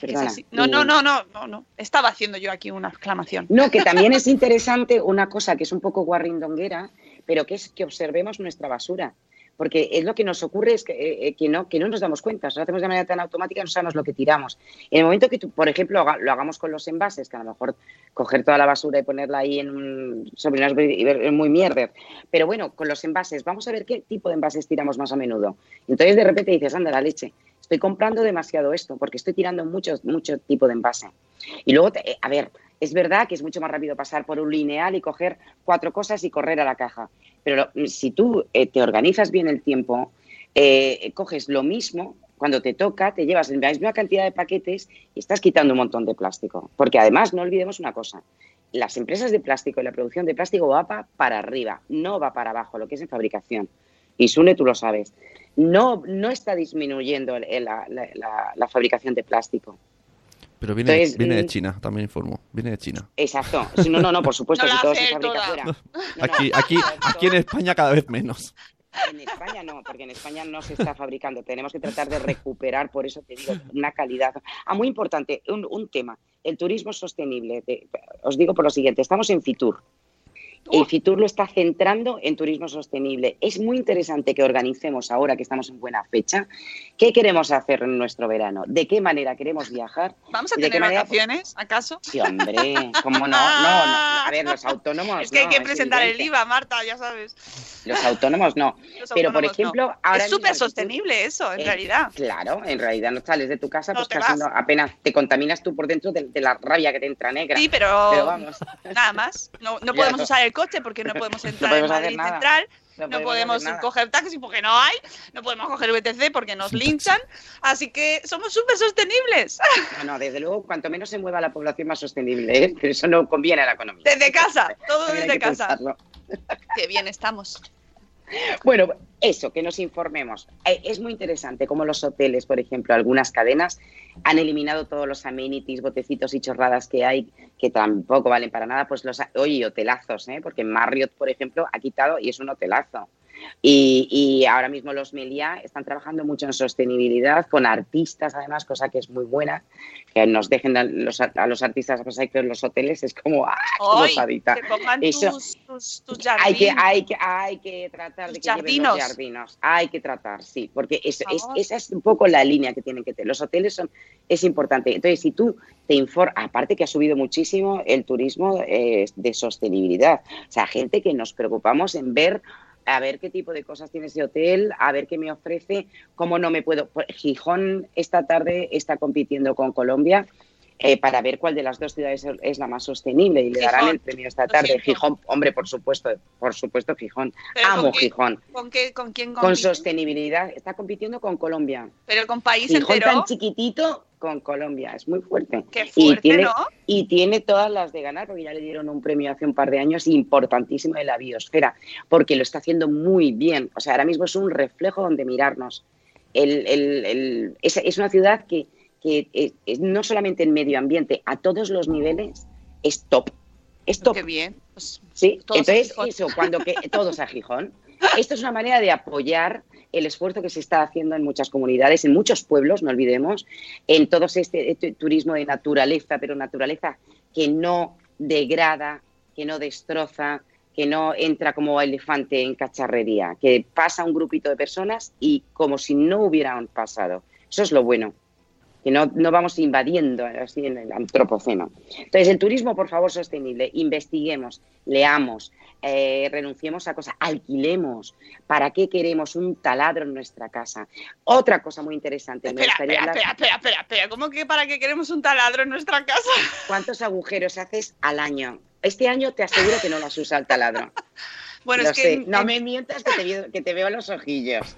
perdona. No, no, no, no, no, no. Estaba haciendo yo aquí una exclamación. No, que también es interesante una cosa que es un poco guarrindonguera, pero que es que observemos nuestra basura. Porque es lo que nos ocurre es que, eh, eh, que, no, que no nos damos cuenta, lo hacemos de manera tan automática, no sabemos lo que tiramos. En el momento que, tú, por ejemplo, lo hagamos con los envases, que a lo mejor coger toda la basura y ponerla ahí en un, sobre unas es muy mierder. Pero bueno, con los envases, vamos a ver qué tipo de envases tiramos más a menudo. Entonces de repente dices, anda, la leche, estoy comprando demasiado esto, porque estoy tirando mucho, mucho tipo de envase. Y luego, te- eh, a ver, es verdad que es mucho más rápido pasar por un lineal y coger cuatro cosas y correr a la caja. Pero lo- si tú eh, te organizas bien el tiempo, eh, coges lo mismo, cuando te toca, te llevas la misma cantidad de paquetes y estás quitando un montón de plástico. Porque además, no olvidemos una cosa, las empresas de plástico y la producción de plástico va pa- para arriba, no va para abajo, lo que es en fabricación. Y Sune, tú lo sabes. No, no está disminuyendo el- el- la- la- la- la fabricación de plástico. Pero viene, Entonces, viene de mm, China, también informo. Viene de China. Exacto. Si No, no, no, por supuesto, No si todo se hace fabrica toda. fuera. No, no, Aquí, aquí, aquí en España cada vez menos. En España no, porque en España no se está fabricando. Tenemos que tratar de recuperar, por eso te digo, una calidad. Ah, muy importante, un, un tema, el turismo sostenible. De- os digo por lo siguiente, estamos en Fitur. El Fitur lo está centrando en turismo sostenible. Es muy interesante que organicemos ahora que estamos en buena fecha. ¿Qué queremos hacer en nuestro verano? ¿De qué manera queremos viajar? ¿Vamos a ¿De qué tener manera? vacaciones, acaso? Sí, hombre, ¿cómo no? No, no. A ver, los autónomos. Es que hay no, que presentar el. IVA, Marta, ya sabes. Los autónomos no. Los Pero, por autónomos no. ejemplo, ahora es súper sostenible eso, en Eh, realidad. Claro, en realidad no sales de tu casa, pues casi apenas te contaminas tú por dentro de, de la rabia que te entra negra. Sí, pero, Pero vamos, nada más. No, no podemos usar el coche porque no podemos entrar podemos en Madrid. Central. no, No podemos coger taxi porque no hay, no podemos coger VTC porque nos linchan, así que somos súper sostenibles. No, no, desde luego, cuanto menos se mueva la población, más sostenible, ¿eh? pero eso no conviene a la economía. Desde casa, todo desde casa. pensarlo. Qué bien estamos. Bueno, eso, que nos informemos. Eh, Es muy interesante cómo los hoteles, por ejemplo, algunas cadenas, han eliminado todos los amenities, botecitos y chorradas que hay, que tampoco valen para nada. Pues los, oye, hotelazos, ¿eh? porque Marriott, por ejemplo, ha quitado y es un hotelazo. Y, y ahora mismo los Meliá están trabajando mucho en sostenibilidad, con artistas además, cosa que es muy buena, que nos dejen a los, a los artistas a pasar en los hoteles, es como, ¡ah! Que pongan Eso- tus, tus, tus Hay que, hay, que, hay que tratar de que lleven los jardinos. Hay que tratar, sí, porque es, es- esa es un poco la línea que tienen que tener. Los hoteles son es importante. Entonces, si tú te informas, aparte que ha subido muchísimo el turismo eh, de sostenibilidad. O sea, gente que nos preocupamos en ver a ver qué tipo de cosas tiene ese hotel, a ver qué me ofrece, cómo no me puedo. Gijón esta tarde está compitiendo con Colombia eh, para ver cuál de las dos ciudades es- la más sostenible y le Gijón, darán el premio esta tarde. Gijón, hombre, por supuesto, por supuesto Gijón. Amo ¿con qué- Gijón. ¿Con, qué, ¿Con quién Con compite? sostenibilidad. Está compitiendo con Colombia. Pero con país Gijón entero. tan chiquitito con Colombia. Es muy fuerte. Qué y, fuerte, tiene, ¿no? y tiene todas las de ganar, porque ya le dieron un premio hace un par de años importantísimo de la biosfera, porque lo está haciendo muy bien. O sea, ahora mismo es un reflejo donde mirarnos. El- el- el- es, es una ciudad que, que es- es no solamente en medio ambiente, a todos los niveles es top. Es top. Qué bien. Pues, Sí, entonces eso, cuando que todos a Gijón. Esto es una manera de apoyar el esfuerzo que se está haciendo en muchas comunidades, en muchos pueblos, no olvidemos, en todo este, este turismo de naturaleza, pero naturaleza que no degrada, que no destroza, que no entra como elefante en cacharrería, que pasa un grupito de personas y como si no hubieran pasado. Eso es lo bueno, que no, no vamos invadiendo así en el antropoceno. Entonces, el turismo, por favor, sostenible, investiguemos, leamos, eh, renunciemos a cosas, alquilemos. ¿Para qué queremos un taladro en nuestra casa? Otra cosa muy interesante. me Espera, gustaría espera, hablar- espera, espera, espera, espera. ¿Cómo que para qué queremos un taladro en nuestra casa? ¿Cuántos agujeros haces al año? Este año te aseguro que no lo has usado el taladro. Bueno, Lo es que sé. en- No me mientas que te, veo, que te veo los ojillos.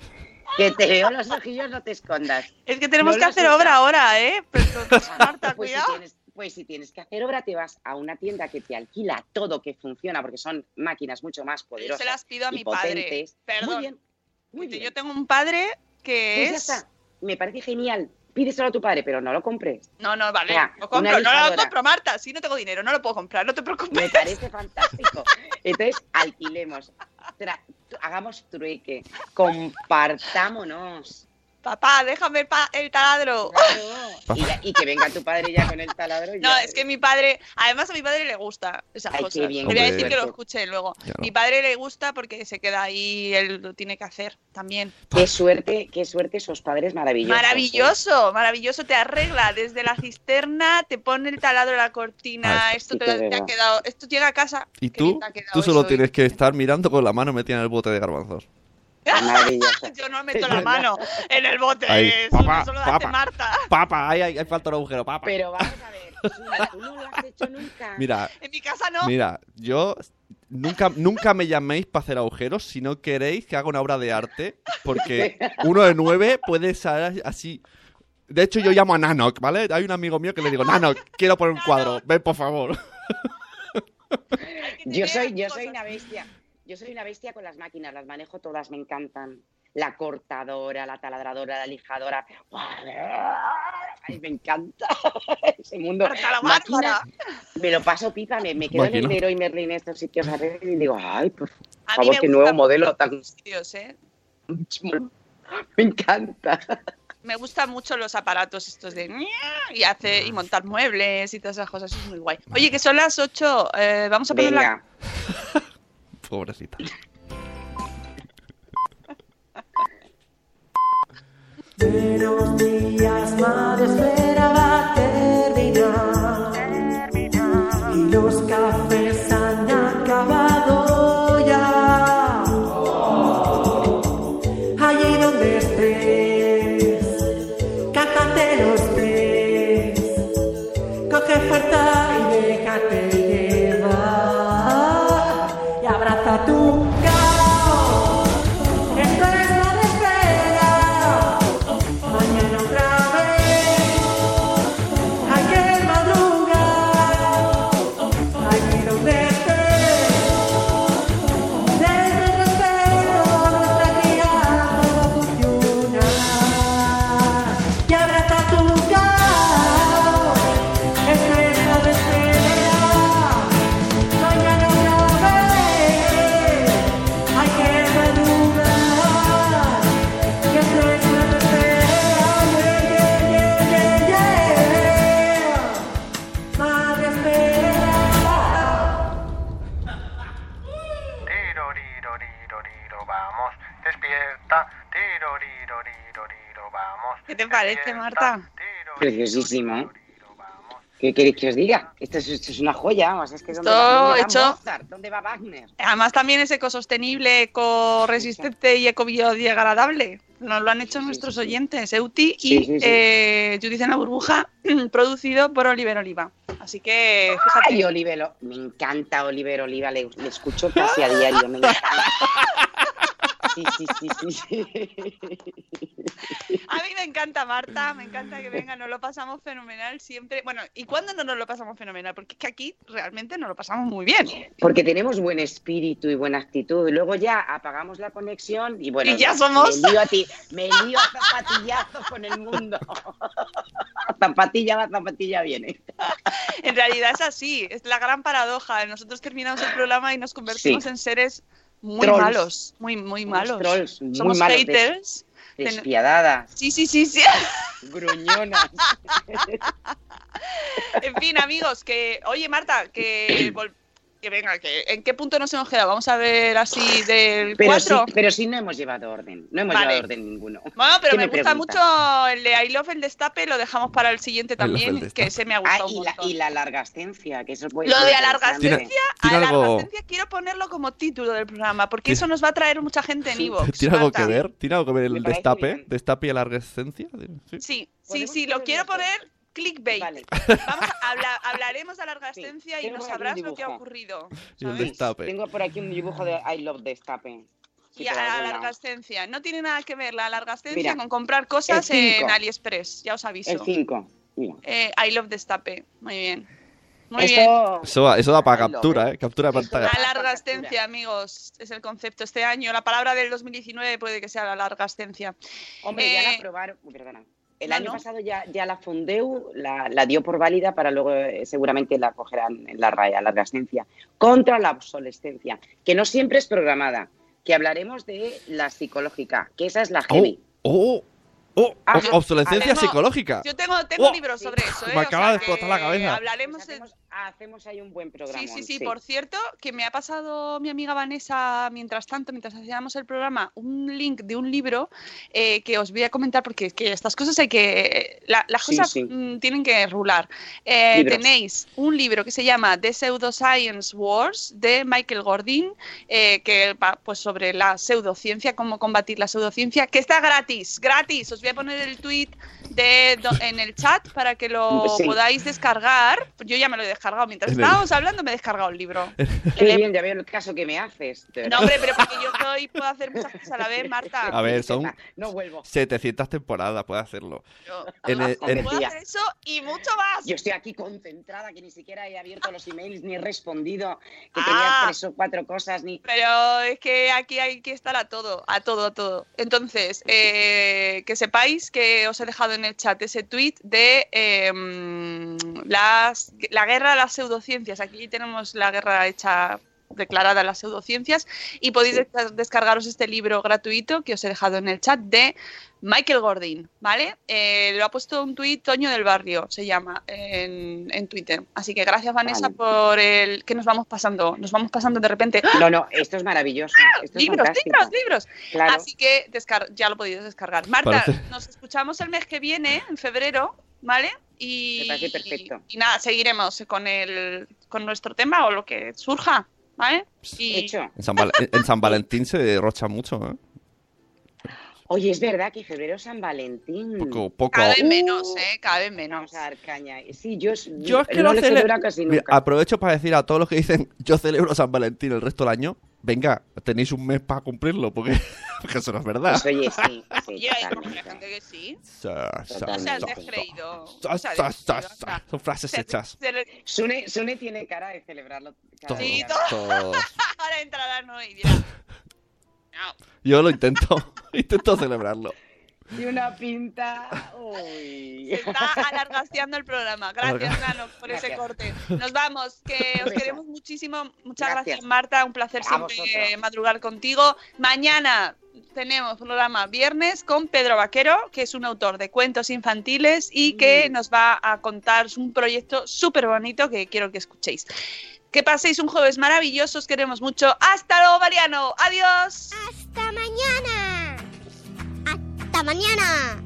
Que te veo los ojillos, no te escondas. es que tenemos no que hacer obra ahora, ¿eh? Marta, Pues si, cuidado. tienes, pues si tienes que hacer obra, te vas a una tienda que te alquila todo que funciona, porque son máquinas mucho más Yo poderosas. se las pido a mi padre. potentes. Perdón. Muy bien. Muy Dice, bien. Yo tengo un padre que Pues ya es. está. Me parece genial. Pídeselo a tu padre, pero no lo compres. No, no, vale. Ya, lo compro, no lo compro, Marta. Si no tengo dinero, no lo puedo comprar, no te Me preocupes. parece fantástico. Entonces, alquilemos. Hagamos trueque. Compartámonos. Papá, déjame el, pa- el taladro. Claro. Y, que venga tu padre ya con el taladro. No, es que mi padre, además a mi padre le gusta esas Ay, cosas. le voy a decir que lo escuche luego. Mi padre le gusta porque se queda ahí, él lo tiene que hacer también. Qué suerte, qué suerte esos padres maravillosos. ¿eh? Maravilloso, maravilloso, te arregla desde la cisterna, te pone el taladro en la cortina, Ay, esto sí te, ha quedado, esto llega a casa. Y tú, tú solo tienes que estar mirando con la mano metida en el bote de garbanzos. Yo no meto la mano en el bote, Ahí, eso papá, solo lo hace. Marta. Papa, ahí, ahí, ahí falta un agujero, papa. Pero vamos a ver, tú no lo has hecho nunca. Mira, En mi casa no. mira, yo nunca, nunca me llaméis para hacer agujeros si no queréis que haga una obra de arte, porque uno de nueve puede ser así. De hecho, yo llamo a Nanok, ¿vale? Hay un amigo mío que le digo, Nanok, quiero poner un cuadro, ven por favor. Hay Yo soy, yo soy una bestia. Yo soy una bestia con las máquinas, las manejo todas, me encantan. La cortadora, la taladradora, la lijadora. Ay, me encanta ese mundo. Máquina, me lo paso pipa, me, me quedo en el Máquina. Leroy Merlin estos sitios a y digo, ay, por favor, qué nuevo modelo tan sitios, ¿eh? Me encanta. Me gustan mucho los aparatos estos de y hace y montar muebles y todas esas cosas, eso es muy guay. Oye, que son las 8, vamos a poner la Pobrecita. Buenos días, madre espera vamos, despierta. Tiroriroririroriro, vamos. ¿Qué te parece. Marta? Preciosísimo, ¿eh? ¿qué queréis que os diga? Esto es, esto es una joya, vamos, es que ¿dónde, va, dónde va hecho- Mozart? ¿Dónde va Wagner? Además también es ecosostenible, ecoresistente y ecobiodegradable. Nos lo han hecho Sí, nuestros sí, sí. oyentes, Euti Sí, y sí, sí. eh, Judith en la burbuja, producido por Oliver Oliva. Así que, fíjate. Ay, Olivero, me encanta Oliver Oliva, le, le escucho casi a diario, me encanta. Sí, sí, sí, sí, sí. A mí me encanta Marta, me encanta que venga, nos lo pasamos fenomenal siempre. Bueno, ¿y cuándo no nos lo pasamos fenomenal? Porque es que aquí realmente nos lo pasamos muy bien. Porque tenemos buen espíritu y buena actitud. Luego ya apagamos la conexión y bueno, Y ya somos- Me lío a ti, me lío a zapatillazos con el mundo. zapatilla va, zapatilla viene. En realidad es así, es la gran paradoja. Nosotros terminamos el programa y nos convertimos Sí. en seres muy Trolls. malos, muy, muy Somos malos. trolls, muy Somos malos, haters. Ten- Despiadadas, Sí, sí, sí, sí. gruñonas. En fin, amigos, que. Oye, Marta, que. Que venga, que ¿en qué punto nos hemos quedado? Vamos a ver así del Pero sí, 4. pero sí no hemos llevado orden. No hemos Vale. llevado orden ninguno. Bueno, pero ¿Qué me, me gusta mucho el de I Love el Destape, lo dejamos para el siguiente el también, que ese me ha Ah, gustado y un la, y la largascencia, que eso puede Lo ser de interesante. alargascencia, ¿Tiene algo- alargascencia quiero ponerlo como título del programa, porque ¿Tiene- eso nos va a traer mucha gente en. Evox. ¿Tiene algo que ver? ¿Tiene algo que ver el destape? bien. ¿Destape y alargascencia? Sí. Sí, sí, sí, lo quiero poner clickbait. Vale. Vamos a hablar, hablaremos de alargascencia Sí, y nos sabrás lo que ha ocurrido. Y el ¿sabes? destape. Tengo por aquí un dibujo de I Love Destape. Y a la alargascencia. No tiene nada que ver la alargascencia Mira, con comprar cosas en AliExpress, ya os aviso. El 5. Mira. Eh, I love destape. Muy bien. Muy bien. Esto... Eso, eso da para captura. ¿eh? Captura de pantalla. La largascencia, amigos, es el concepto este año. La palabra del 2019 puede que sea la largascencia. Hombre, ya Eh, la aprobaron. uy, Perdona. El no, año no. pasado ya, ya la Fondeu la, la dio por válida para luego eh, seguramente la cogerán en la raya, largascencia. Contra la obsolescencia, que no siempre es programada. Que hablaremos de la psicológica, que esa es la heavy. ¡Oh! ¡Oh! Ah, Ob- Obsolescencia tengo- psicológica. Yo tengo, tengo Oh, libros sobre eso, ¿eh? me O acaba sea de explotar la cabeza. Hablaremos Pues de- hacemos, hacemos ahí un buen programa. Sí, sí, sí, Por cierto, que me ha pasado mi amiga Vanessa, mientras tanto, mientras hacíamos el programa, un link de un libro eh, que os voy a comentar porque es que estas cosas hay que... la- las cosas sí. mm, tienen que rular. Eh, tenéis un libro que se llama The Pseudoscience Wars de Michael Gordon, eh, que va pues, sobre la pseudociencia, cómo combatir la pseudociencia, que está gratis, gratis. Os voy a poner el tweet de, do- en el chat para que lo Sí. podáis descargar. Yo ya me lo he descargado. Mientras En el- estábamos hablando, me he descargado el libro. Qué bien, ya veo el caso que me haces. No, hombre, pero porque yo soy, puedo hacer muchas cosas a la vez, Marta. A ver, son No vuelvo. 700 temporadas, puede hacerlo. Yo, en el- puedo hacer eso y mucho más. Yo estoy aquí concentrada, que ni siquiera he abierto los emails ni he respondido, que Ah. tenía tres o cuatro cosas, ni... Pero es que aquí hay que estar a todo, a todo, a todo. Entonces, eh, que sepáis que os he dejado en el chat ese tweet de eh, las, la guerra a las pseudociencias. Aquí tenemos la guerra hecha declarada las pseudociencias y podéis Sí. descargaros este libro gratuito que os he dejado en el chat de Michael Gordon, ¿vale? Eh, lo ha puesto un tuit Toño del Barrio, se llama, en, en Twitter. Así que gracias Vanessa Vale. por el que nos vamos pasando, nos vamos pasando de repente. No, no, esto es maravilloso. Esto es libros, libros, libros. Claro. Así que descar- ya lo podéis descargar. Marta, Parece- nos escuchamos el mes que viene, en febrero, ¿vale? Y, Me parece perfecto. Y, nada, seguiremos con el con nuestro tema o lo que surja, ¿vale? Y Hecho. En San, en- San Valentín se derrocha mucho, ¿eh? Oye, es verdad que febrero San Valentín. Poco, poco. cada vez Uh, menos, ¿eh? Cada vez menos. Vamos a dar caña. Sí, yo, Yo es que no cele- celebro casi Mira, nunca. aprovecho para decir a todos los que dicen yo celebro San Valentín el resto del año, venga, tenéis un mes para cumplirlo, porque, porque eso no es verdad. Pues oye, sí, sí, Y hay totalmente. gente que sí. No se han descreído. Son frases Se- hechas. se- Sune, Sune tiene cara de celebrarlo. cada Sí, día. todos. Ahora entrará no y dirá. No. Yo lo intento, intento celebrarlo. Y una pinta. Uy. Se está alargasteando el programa. Gracias, Nano, por ese corte. Nos vamos, que os queremos muchísimo. Muchas gracias, Gracias. Marta. Un placer A siempre vosotros. madrugar contigo. Mañana tenemos programa viernes con Pedro Vaquero, que es un autor de cuentos infantiles y que Mm. nos va a contar un proyecto súper bonito que quiero que escuchéis. Que paséis un jueves maravilloso, os queremos mucho. Hasta luego, Mariano. Adiós. Hasta mañana. Hasta mañana.